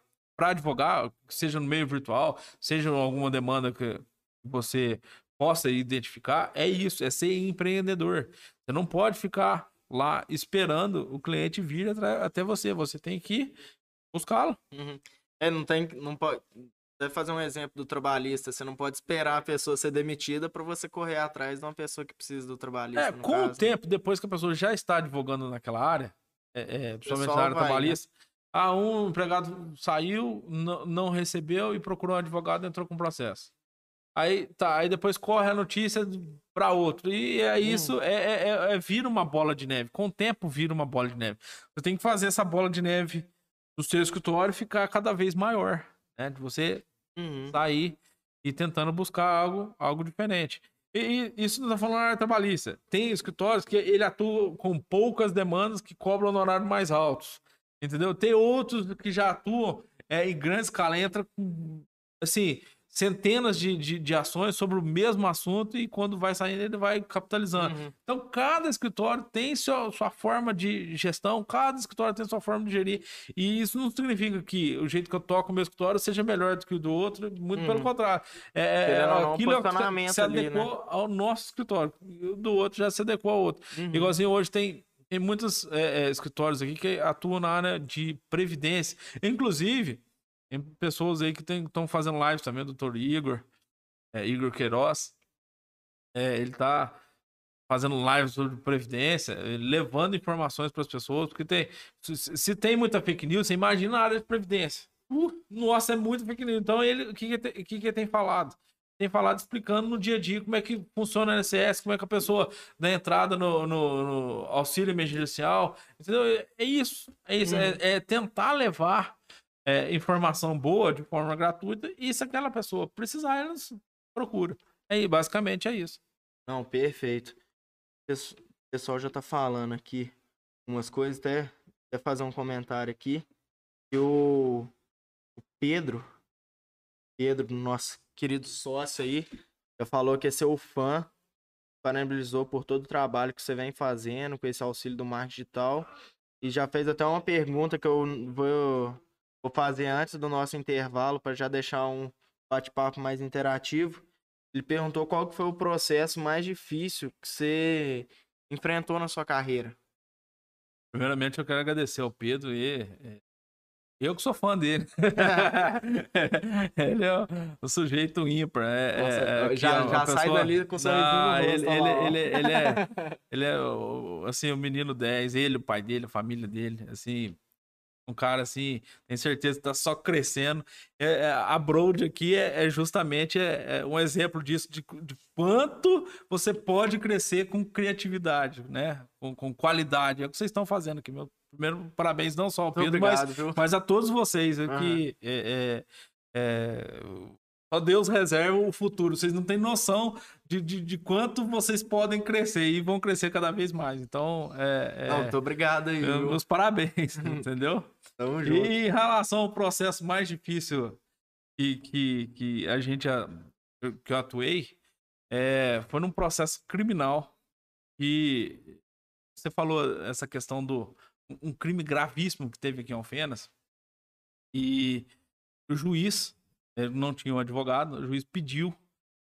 advogar, seja no meio virtual, seja alguma demanda que você possa identificar, é isso, é ser empreendedor. Você não pode ficar lá esperando o cliente vir até você, você tem que buscá-lo. Uhum. É, não tem, não pode. Deve fazer um exemplo do trabalhista. Você não pode esperar a pessoa ser demitida para você correr atrás de uma pessoa que precisa do trabalhista. É, com caso, o né? tempo, depois que a pessoa já está advogando naquela área, é, é, principalmente na área vai, né? Ah, um empregado saiu, não, recebeu e procurou um advogado e entrou com processo. Aí tá, aí depois corre a notícia para outro. E é isso, é, é, é- é- vira uma bola de neve. Com o tempo vira uma bola de neve. Você tem que fazer essa bola de neve do seu escritório ficar cada vez maior. Né? De você Uhum. sair e tentando buscar algo, algo diferente. E, e isso não está falando na área trabalhista. Tem escritórios que ele atua com poucas demandas que cobram honorários mais altos. Entendeu? Tem outros que já atuam é, em grande escala, entra com assim, centenas de, de, de ações sobre o mesmo assunto e quando vai saindo ele vai capitalizando. Uhum. Então, cada escritório tem sua, sua forma de gestão, cada escritório tem sua forma de gerir. E isso não significa que o jeito que eu toco o meu escritório seja melhor do que o do outro, muito pelo Uhum. contrário. É, não, um aquilo é o que se- se ali, adequou ao nosso escritório. O do outro já se adequou ao outro. Uhum. Igualzinho hoje tem, tem muitos é, é, escritórios aqui que atuam na área de previdência. Inclusive, tem pessoas aí que estão fazendo lives também, o doutor Igor, é, Igor Queiroz. É, ele tá fazendo lives sobre previdência, eh, levando informações para as pessoas, porque tem, se, se tem muita fake news, você imagina a área de previdência. Uh, nossa, é muito fake news. Então, ele, o que, que, tem- o que, que ele tem falado? Tem falado explicando no dia a dia como é que funciona o INSS, como é que a pessoa dá entrada no, no- no auxílio emergencial. Entendeu? É- É isso. É isso. Uhum. É, é tentar levar é, informação boa de forma gratuita e se aquela pessoa precisar, ela procura. Aí, basicamente, é isso. Não, perfeito. O pessoal já tá falando aqui umas coisas, até, até fazer um comentário aqui. E o, o Pedro, Pedro, nosso querido sócio aí, já falou que é seu fã. parabenizou por todo o trabalho que você vem fazendo com esse auxílio do marketing digital. E já fez até uma pergunta que eu vou, vou fazer antes do nosso intervalo para já deixar um bate-papo mais interativo. Ele perguntou qual que foi o processo mais difícil que você enfrentou na sua carreira. Primeiramente, eu quero agradecer ao Pedro e eu que sou fã dele. ele é o, sujeito ímpar. É, Nossa, é, já já pessoa... sai dali com o sorrisinho ele, ele, ele, ele, é, ele é assim, o menino 10, ele, o pai dele, a família dele, assim, um cara assim, tem certeza que tá só crescendo. É, é, a Broad aqui é, é justamente é, é, um exemplo disso, de, de, quanto você pode crescer com criatividade, né? Com, com qualidade. É o que vocês estão fazendo aqui, meu primeiro, parabéns não só ao Pedro, obrigado, mas, mas, a todos vocês. Uhum. É, é, só Deus reserva o futuro. Vocês não têm noção de, de, de, quanto vocês podem crescer e vão crescer cada vez mais. Então, é. Não, muito obrigado aí. Meus parabéns, entendeu? Tamo junto. E em relação ao processo mais difícil que, que, que a gente que eu atuei, é, foi num processo criminal que você falou essa questão do um crime gravíssimo que teve aqui em Alfenas. E o juiz, não tinha um advogado, o juiz pediu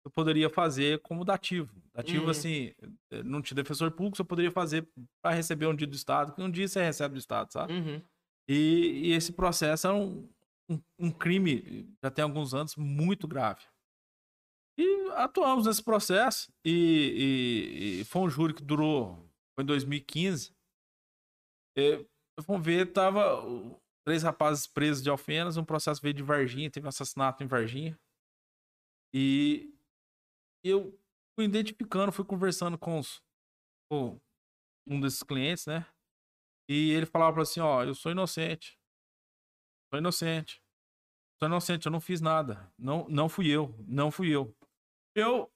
eu poderia fazer como dativo. Dativo, uhum. assim, eh, não tinha defensor público, você poderia fazer para receber um dia do Estado, que um dia você recebe do Estado, sabe? Uhum. E, e, esse processo é um, um, um, crime, já tem alguns anos, muito grave. E atuamos nesse processo, e, e, e foi um júri que durou, foi em 2015, é, vamos ver, tava três rapazes presos de Alfenas, um processo veio de Varginha, teve um assassinato em Varginha. E eu fui identificando, fui conversando com, os, com um desses clientes, né? E ele falava assim, ó, eu sou inocente. Sou inocente. Sou inocente, eu não fiz nada. Não, não fui eu, não fui eu. Eu,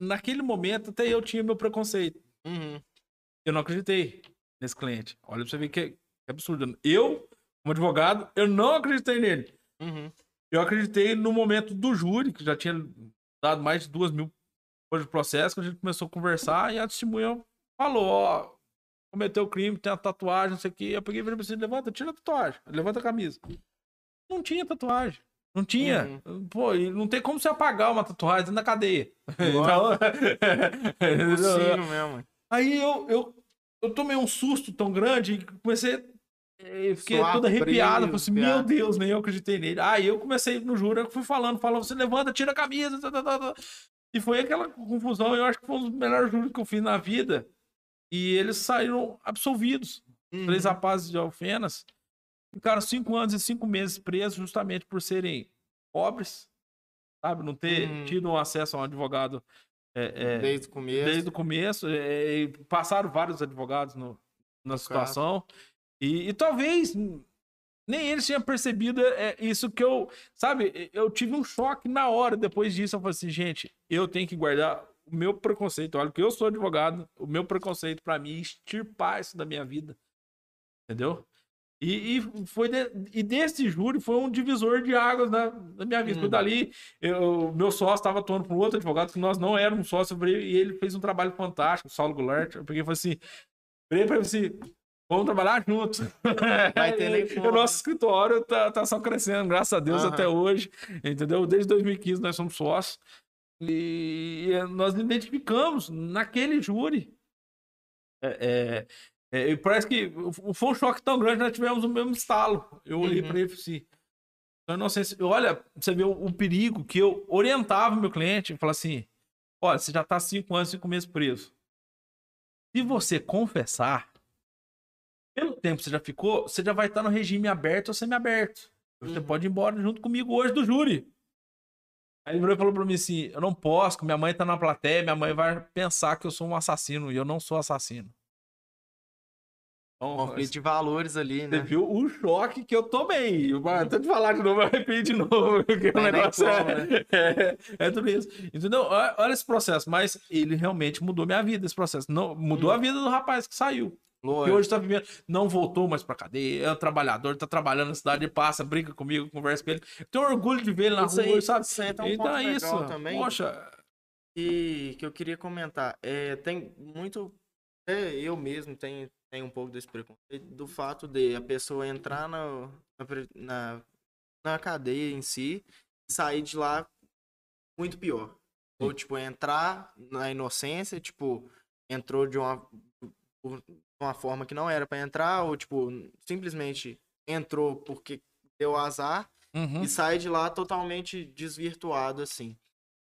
naquele momento, até eu tinha meu preconceito. Uhum. Eu não acreditei nesse cliente. Olha pra você ver que é, que absurdo. Eu, como advogado, eu não acreditei nele. Uhum. Eu acreditei no momento do júri, que já tinha dado mais de duas mil de processo, que a gente começou a conversar e a testemunha falou, ó, cometeu crime, tem a tatuagem, não sei o que. Eu peguei e falei assim, levanta, tira a tatuagem, levanta a camisa. Não tinha tatuagem. Não tinha. Uhum. Pô, não tem como você apagar uma tatuagem na cadeia. então... é mesmo. Aí eu, eu eu tomei um susto tão grande que comecei. Eu fiquei Suar todo arrepiado. Falei assim, meu Deus, nem eu acreditei nele. Aí eu comecei no juro, eu fui falando, falando, você levanta, tira a camisa. Tá, tá, tá, tá. E foi aquela confusão. Eu acho que foi um dos melhores juros que eu fiz na vida. E eles saíram absolvidos. Uhum. Três rapazes de Alfenas ficaram cinco anos e cinco meses presos justamente por serem pobres, sabe? Não ter uhum. tido um acesso a um advogado é, é, desde o começo. Desde o começo. É, passaram vários advogados no, na situação. E, e, talvez nem eles tinham percebido é, isso que eu. Sabe, eu tive um choque na hora depois disso. Eu falei assim, gente, eu tenho que guardar o meu preconceito. Olha, que eu sou advogado, o meu preconceito para mim extirpar isso da minha vida. Entendeu? E, e, foi de, e desse júri foi um divisor de águas na, na minha vida. Hum. dali, eu, meu sócio estava atuando com outro advogado, que nós não éramos sócios, e ele fez um trabalho fantástico, Saulo Goulart. Eu peguei e falei assim: falei para ele assim, vamos trabalhar juntos. Vai ter nem O nosso escritório tá, tá só crescendo, graças a Deus, uhum. até hoje. Entendeu? Desde 2015 nós somos sócios. E nós identificamos naquele júri. É, é, é, parece que foi um choque tão grande, nós tivemos o mesmo estalo. Eu olhei uhum. para ele e falei assim. Eu não sei se. Olha, você vê o, o perigo que eu orientava meu cliente e falar assim: olha, você já está cinco anos, cinco meses preso. Se você confessar, pelo tempo que você já ficou, você já vai estar no regime aberto ou semi-aberto. Você uhum. pode ir embora junto comigo hoje do júri. Aí ele falou pra mim assim: eu não posso, minha mãe tá na plateia, minha mãe vai pensar que eu sou um assassino e eu não sou assassino. Um conflito de valores ali, né? Você viu o choque que eu tomei. Até de falar de novo, eu arrepio de novo. Porque o negócio é, como, né? é, é, tudo isso. Entendeu? Olha esse processo. Mas ele realmente mudou minha vida, esse processo. Não, mudou hum. a vida do rapaz que saiu. Que hoje tá vivendo, não voltou mais pra cadeia, é um trabalhador, tá trabalhando na cidade, passa, brinca comigo, conversa com ele. Eu tenho orgulho de ver ele na isso rua, aí, sabe? Isso aí é então é isso. Também. Poxa, E que eu queria comentar, é, tem muito, é, eu mesmo tenho, tenho um pouco desse preconceito do fato de a pessoa entrar na, na, na, cadeia em si e sair de lá muito pior. Ou, tipo, entrar na inocência, tipo, entrou de uma, por uma forma que não era pra entrar, ou, tipo, simplesmente entrou porque deu azar Uhum. e sai de lá totalmente desvirtuado, assim.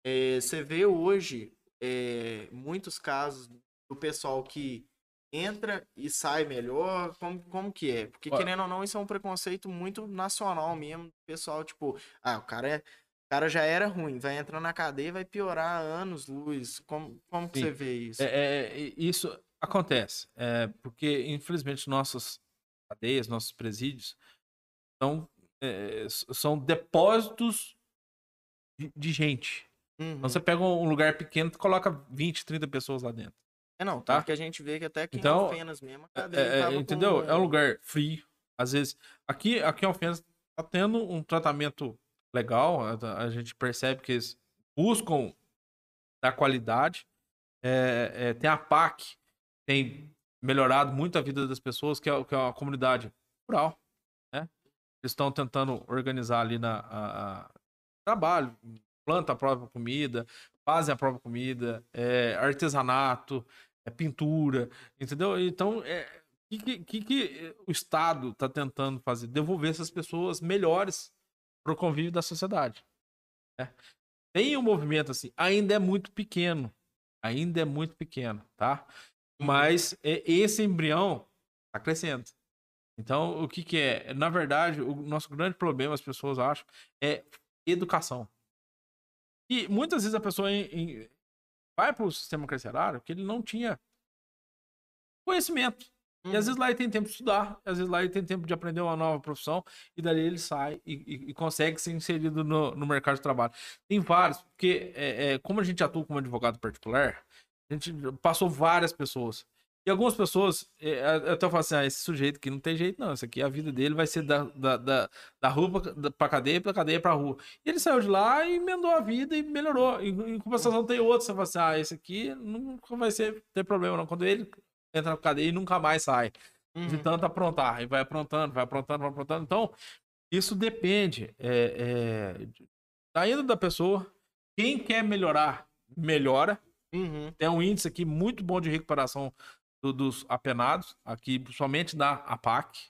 É, você vê hoje é, muitos casos do pessoal que entra e sai melhor, como, como que é? Porque, querendo ou não, isso é um preconceito muito nacional mesmo, pessoal, tipo, ah, o cara é... O cara já era ruim, vai entrar na cadeia e vai piorar anos, luz. Como, como que você vê isso? É, é, é, isso acontece, é, porque infelizmente nossas cadeias, nossos presídios são, é, são depósitos de, de gente. Uhum. Então você pega um lugar pequeno e coloca 20, 30 pessoas lá dentro. É, não, tá? tá? que a gente vê que até aqui Então, em Alfenas mesmo, a É, cadeia é, tava com entendeu? É um lugar frio. Às vezes, aqui, aqui em Alfenas tá tendo um tratamento legal. A, a gente percebe que eles buscam dar qualidade. É, é, tem a PAC, tem melhorado muito a vida das pessoas, que é, que é uma comunidade rural. Né? Eles estão tentando organizar ali na a- a- trabalho, planta a própria comida, fazem a própria comida, é, artesanato, é pintura, entendeu? Então, é, o que, que, que o Estado está tentando fazer? Devolver essas pessoas melhores para o convívio da sociedade. né? Tem um movimento assim, ainda é muito pequeno, ainda é muito pequeno, tá? Mas é, esse embrião está crescendo. Então, o que, que é? Na verdade, o nosso grande problema, as pessoas acham, é educação. E muitas vezes a pessoa em- em- vai para o sistema carcerário porque ele não tinha conhecimento. E às vezes lá ele tem tempo de estudar, às vezes lá ele tem tempo de aprender uma nova profissão, e dali ele sai e, e- e consegue ser inserido no, no mercado de trabalho. Tem vários, porque é, é, como a gente atua como advogado particular, a gente passou várias pessoas. E algumas pessoas, é, eu até falo assim, ah, esse sujeito aqui não tem jeito não, isso aqui a vida dele vai ser da, da, da, da rua pra, pra cadeia, pra cadeia pra rua. E ele saiu de lá e emendou a vida e melhorou. E, em compensação tem outros, você fala assim, ah, esse aqui nunca vai ser, ter problema não. Quando ele entra na cadeia e nunca mais sai Uhum. de tanto aprontar, e vai aprontando, vai aprontando, vai aprontando. Então, isso depende é, é, de- da índole da pessoa. Quem quer melhorar, melhora. Uhum. Tem um índice aqui muito bom de recuperação do- dos apenados, aqui somente da APAC.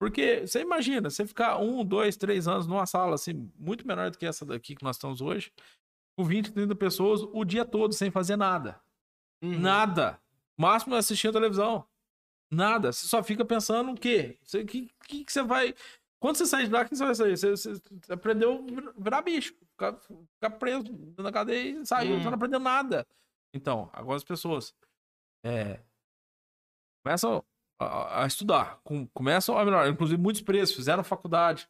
Porque você imagina, você ficar um, dois, três anos numa sala assim, muito menor do que essa daqui que nós estamos hoje, com 20, 30 pessoas o dia todo sem fazer nada. Uhum. Nada. Máximo é assistir a televisão. Nada. Você só fica pensando o quê? O que, que, que você vai. Quando você sai de lá, o que você vai sair? Você, você- aprendeu a vir- virar bicho. Ficar, ficar preso na cadeia e saiu. Hum. Você não aprendeu nada. Então, agora as pessoas é, começam a, a estudar. com- começam a melhorar. Inclusive, muitos presos fizeram faculdade.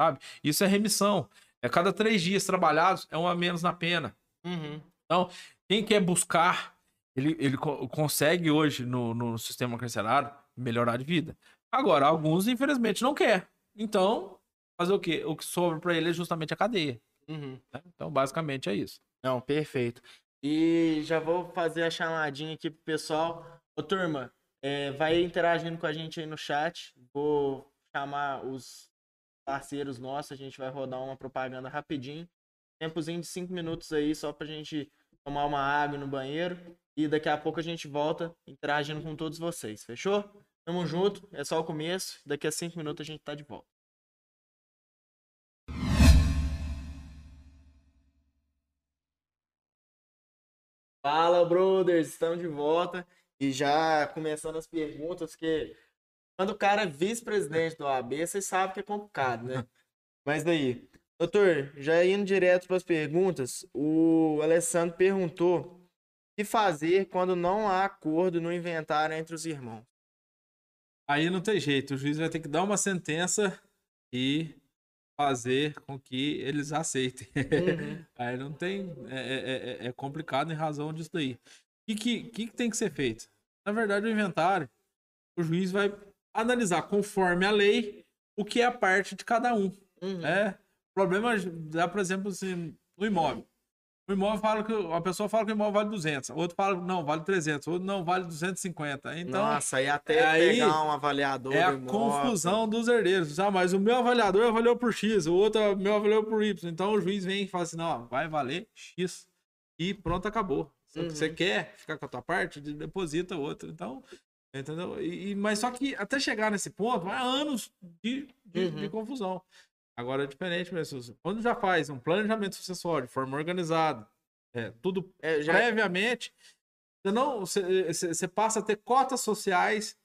Sabe? Isso é remissão. É cada três dias trabalhados, é um a menos na pena. Uhum. Quem quer buscar, ele, ele co- consegue hoje no, no sistema carcerário melhorar de vida. Agora, alguns, infelizmente, não quer. Então, fazer o quê? O que sobra pra ele é justamente a cadeia. Uhum. né? Então, basicamente, é isso. Não, perfeito. E já vou fazer a chamadinha aqui pro pessoal. Ô, turma, é, vai interagindo com a gente aí no chat. Vou chamar os parceiros nossos. A gente vai rodar uma propaganda rapidinho. Tempozinho de cinco minutos aí, só pra gente tomar uma água no banheiro. E daqui a pouco a gente volta interagindo com todos vocês. Fechou? Tamo junto. É só o começo. Daqui a cinco minutos a gente tá de volta. Fala, brothers! Estamos de volta e já começando as perguntas, que quando o cara é vice-presidente do AB, vocês sabem que é complicado, né? Mas daí, doutor, já indo direto para as perguntas, o Alessandro perguntou o que fazer quando não há acordo no inventário entre os irmãos. Aí não tem jeito. O juiz vai ter que dar uma sentença e fazer com que eles aceitem. Uhum. Aí não tem. É, é- é- é complicado em razão disso daí. O que, que, que que tem que ser feito? Na verdade, o inventário, o juiz vai analisar conforme a lei o que é a parte de cada um. Uhum. É, problema dá, por exemplo, assim, no imóvel. O imóvel fala que a pessoa fala que o imóvel vale 200, o outro fala não, vale 300, o outro não, vale 250. Então, Nossa, aí até aí pegar um avaliador é a do confusão dos herdeiros. Ah, mas o meu avaliador avaliou por X, o outro o meu avaliou por Y. Então o juiz vem e fala assim: não, vai valer X. E pronto, acabou. Se Uhum. você quer ficar com a tua parte, de- deposita outro. Então, entendeu? E, mas só que até chegar nesse ponto, vai anos de, de, Uhum. de confusão. Agora é diferente mesmo. Quando já faz um planejamento sucessório de forma organizada, é, tudo É, já... previamente, você não você, você- passa a ter cotas sociais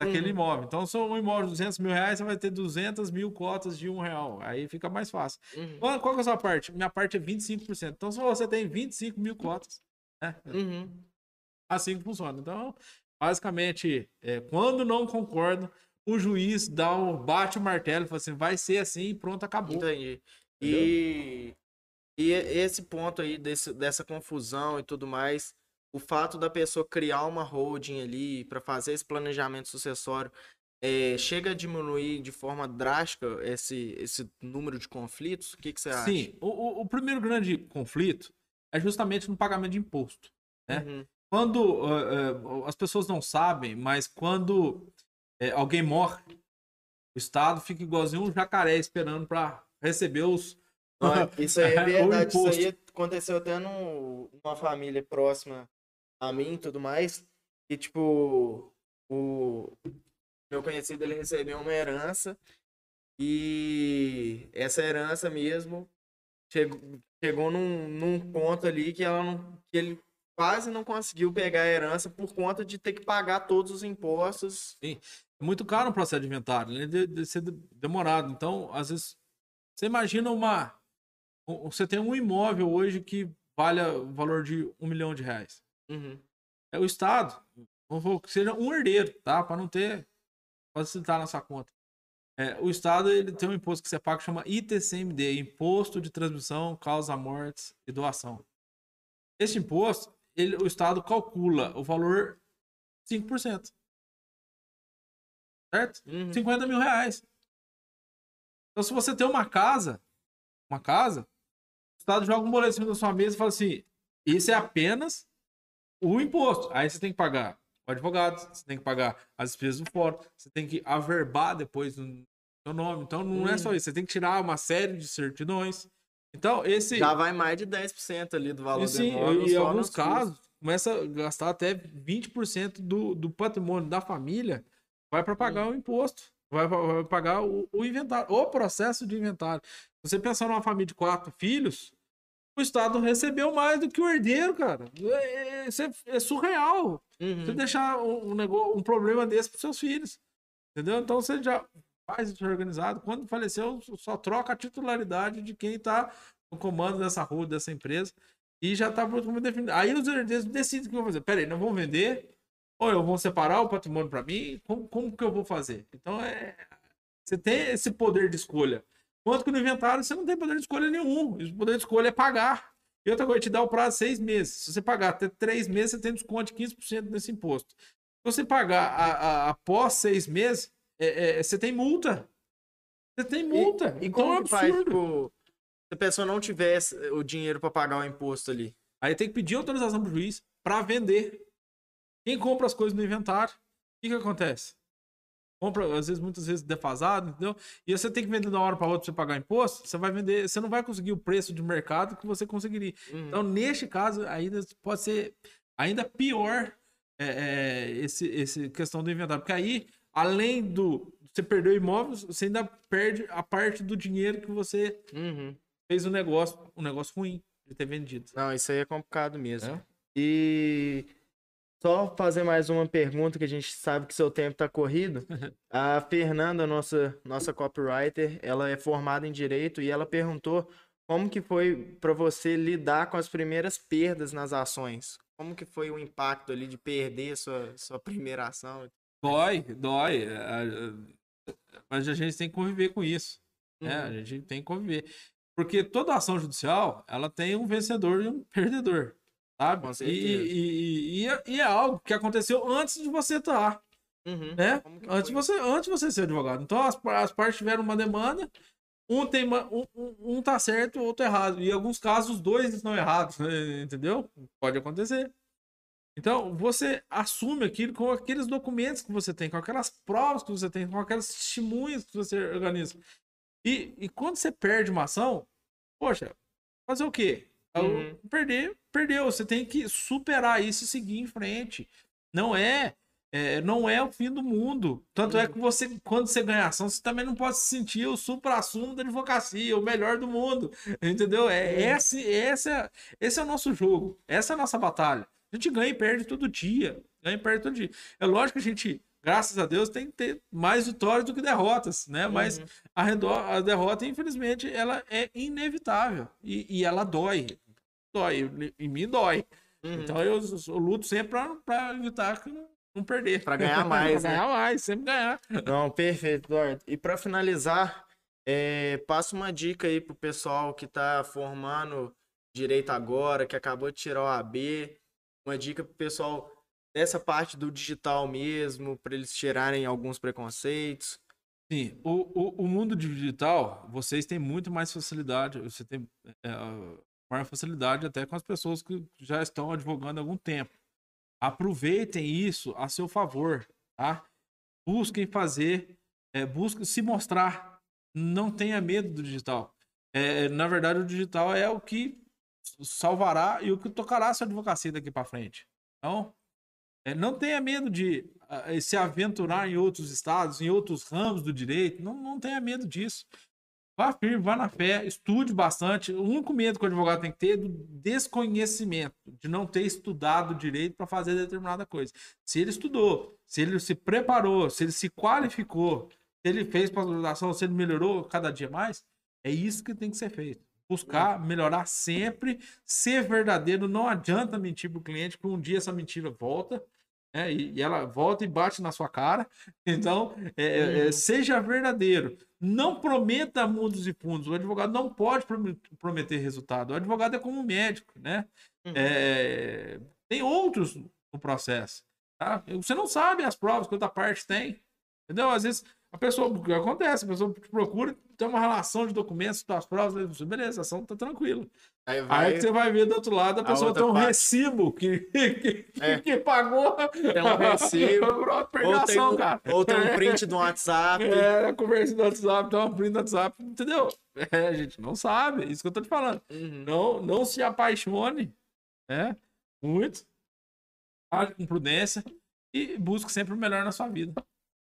daquele Uhum. imóvel. Então, se um imóvel de 200 mil reais, você vai ter 200 mil cotas de um real. Aí fica mais fácil. Uhum. Qual, qual é a sua parte? Minha parte é 25%. Então, se você tem 25 mil cotas, né? Uhum. assim que funciona. Então, basicamente, é, quando não concorda, o juiz dá um, bate o martelo e fala assim, vai ser assim e pronto, acabou. Entendi. E, e esse ponto aí desse, dessa confusão e tudo mais, o fato da pessoa criar uma holding ali para fazer esse planejamento sucessório, é, chega a diminuir de forma drástica esse, esse número de conflitos? O que, que você acha? Sim, o, o- o primeiro grande conflito é justamente no pagamento de imposto. né? Uhum. Quando eh, eh, as pessoas não sabem, mas quando eh, alguém morre, o Estado fica igualzinho um jacaré esperando para receber os. Não, isso aí é verdade. Isso aí aconteceu até num- numa família próxima a mim e tudo mais. E, tipo, o meu conhecido ele recebeu uma herança. E essa herança mesmo chegou, chegou num, num ponto ali que, ela não, que ele quase não conseguiu pegar a herança por conta de ter que pagar todos os impostos. É muito caro um processo de inventário, ele deve de ser de- demorado. Então, às vezes, você imagina uma. um- Você tem um imóvel hoje que vale o valor de um milhão de reais. Uhum. É o Estado, vamos que seja um herdeiro, tá? Para não ter. facilitar na sua conta. É, o Estado ele tem um imposto que você paga que chama ITCMD Imposto de Transmissão, Causa Mortes e Doação. Esse imposto, ele, o Estado calcula o valor 5%. Certo? Uhum. 50 mil reais. Então, se você tem uma casa, uma casa, o Estado joga um boleto em cima da sua mesa e fala assim: isso é apenas o imposto. Aí você tem que pagar o advogado, você tem que pagar as despesas do fórum, você tem que averbar depois no seu nome. Então, não é só Hum. isso, você tem que tirar uma série de certidões. Então, esse. Já vai mais de 10% ali do valor E do sim, imóvel. em só alguns nos custos. casos, começa a gastar até 20% do, do patrimônio da família vai para pagar Hum. o imposto, vai para pagar o, o inventário, o processo de inventário. Você pensar numa família de quatro filhos, o Estado recebeu mais do que o herdeiro, cara. É, é- isso é, é surreal. Uhum. Você deixar um, um negócio, um problema desse para seus filhos. Entendeu? Então você já faz isso organizado. Quando faleceu, só troca a titularidade de quem está no comando dessa rua, dessa empresa. E já está praticamente definido. Aí os herdeiros decidem o que vão fazer. Peraí, não vão vender? Ou eu vou separar o patrimônio para mim? Como, como que eu vou fazer? Então é. Você tem esse poder de escolha. Quanto que no inventário você não tem poder de escolha nenhum. O poder de escolha é pagar. E outra coisa, te dá o prazo de seis meses. Se você pagar até três meses, você tem desconto de 15% desse imposto. Se você pagar a- a- após seis meses, é- é- você tem multa. Você tem multa. E então é como que faz, absurdo. tipo, se a pessoa não tivesse o dinheiro pra pagar o imposto ali? Aí tem que pedir autorização pro juiz para vender. Quem compra as coisas no inventário, o que, que acontece? Compra, às vezes, muitas vezes defasado, entendeu? E você tem que vender de uma hora para outra pra você pagar imposto, você vai vender, você não vai conseguir o preço de mercado que você conseguiria. Uhum. Então, neste caso, ainda pode ser ainda pior é, é, esse, esse questão do inventário. Porque aí, além do você perder o imóvel, você ainda perde a parte do dinheiro que você Uhum. fez o negócio, um negócio ruim de ter vendido. Não, isso aí é complicado mesmo. É? E só fazer mais uma pergunta que a gente sabe que seu tempo tá corrido. A Fernanda, nossa nossa copywriter, ela é formada em direito e ela perguntou como que foi para você lidar com as primeiras perdas nas ações? Como que foi o impacto ali de perder sua sua primeira ação? Dói, dói. é, Mas a gente tem que conviver com isso. né? A Uhum. gente tem que conviver. Porque toda ação judicial, ela tem um vencedor e um perdedor. Sabe? Com E, certeza. e, e, e é- e é algo que aconteceu antes de você estar, Uhum. né? Antes foi? você, antes de você ser advogado. Então as, as partes tiveram uma demanda, um tem um, um, um tá certo, o outro errado. E em alguns casos, os dois estão errados, né? entendeu? Pode acontecer. Então, você assume aquilo com aqueles documentos que você tem, com aquelas provas que você tem, com aquelas testemunhas que você organiza. E, e quando você perde uma ação, poxa, fazer o quê? Uhum. Perder, perdeu. Você tem que superar isso e seguir em frente. Não é é, não é o fim do mundo. Tanto é que você, quando você ganha ação, você também não pode se sentir o supra-sumo da advocacia, o melhor do mundo. Entendeu? É, esse, esse, é, esse é o nosso jogo. Essa é a nossa batalha. A gente ganha e perde todo dia. Ganha e perde todo dia. É lógico que a gente, graças a Deus, tem que ter mais vitórias do que derrotas, né? Uhum. Mas a, a, derrota, infelizmente, ela é inevitável. E, e ela dói. Dói. Em mim dói. Uhum. Então eu, eu, luto sempre para evitar que não perder. Para ganhar mais. pra né? ganhar mais, sempre ganhar. Não, perfeito, Eduardo. E para finalizar, é, passa uma dica aí pro pessoal que tá formando direito agora, que acabou de tirar o AB. Uma dica pro pessoal dessa parte do digital mesmo, para eles tirarem alguns preconceitos. Sim, o, o, o, mundo digital, vocês têm muito mais facilidade, você tem é, maior facilidade até com as pessoas que já estão advogando há algum tempo. Aproveitem isso a seu favor, tá? Busquem fazer, é, busquem se mostrar. Não tenha medo do digital. É, na verdade, o digital é o que salvará e o que tocará a sua advocacia daqui para frente. Então, é, não tenha medo de uh, se aventurar em outros estados, em outros ramos do direito. Não, não tenha medo disso. Vá firme, vá na fé, estude bastante. O único medo que o advogado tem que ter é do desconhecimento, de não ter estudado direito para fazer determinada coisa. Se ele estudou, se ele se preparou, se ele se qualificou, se ele fez pós-graduação, se ele melhorou cada dia mais, é isso que tem que ser feito. Buscar melhorar sempre, ser verdadeiro. Não adianta mentir para o cliente, que um dia essa mentira volta. É, e, ela volta e bate na sua cara. Então, é, é, uhum. seja verdadeiro. Não prometa mundos e fundos. O advogado não pode prometer resultado. O advogado é como um médico, né? Uhum. É, tem outros no processo. Tá? Você não sabe as provas que outra parte tem. Entendeu? Às vezes a pessoa, o que acontece? A pessoa te procura, tem uma relação de documentos, as provas, beleza, a ação tá tranquila. Aí, vai... Aí você vai ver do outro lado, a pessoa a tem um parte. recibo que, que, é. que, pagou. Tem um recibo. ou, tem um, cara. ou tem um print do WhatsApp. É, conversa do WhatsApp, tem um print do WhatsApp, entendeu? É, a gente não sabe, é isso que eu tô te falando. Uhum. Não, não se apaixone, né? Muito. Age com prudência e busque sempre o melhor na sua vida.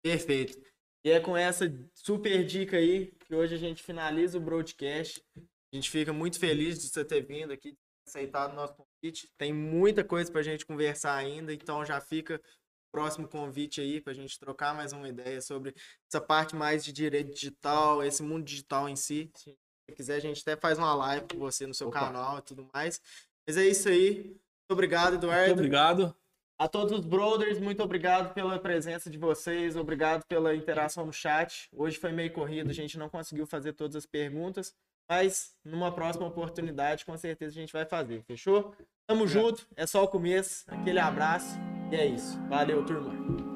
Perfeito. E é com essa super dica aí que hoje a gente finaliza o broadcast. A gente fica muito feliz de você ter vindo aqui, aceitado o nosso convite. Tem muita coisa para a gente conversar ainda, então já fica o próximo convite aí para a gente trocar mais uma ideia sobre essa parte mais de direito digital, esse mundo digital em si. Se quiser, a gente até faz uma live com você no seu Opa. canal e tudo mais. Mas é isso aí. Muito obrigado, Eduardo. Muito obrigado. A todos os brothers, muito obrigado pela presença de vocês, obrigado pela interação no chat. Hoje foi meio corrido, a gente não conseguiu fazer todas as perguntas, mas numa próxima oportunidade, com certeza a gente vai fazer, fechou? Tamo junto, é só o começo, aquele abraço e é isso. Valeu, turma.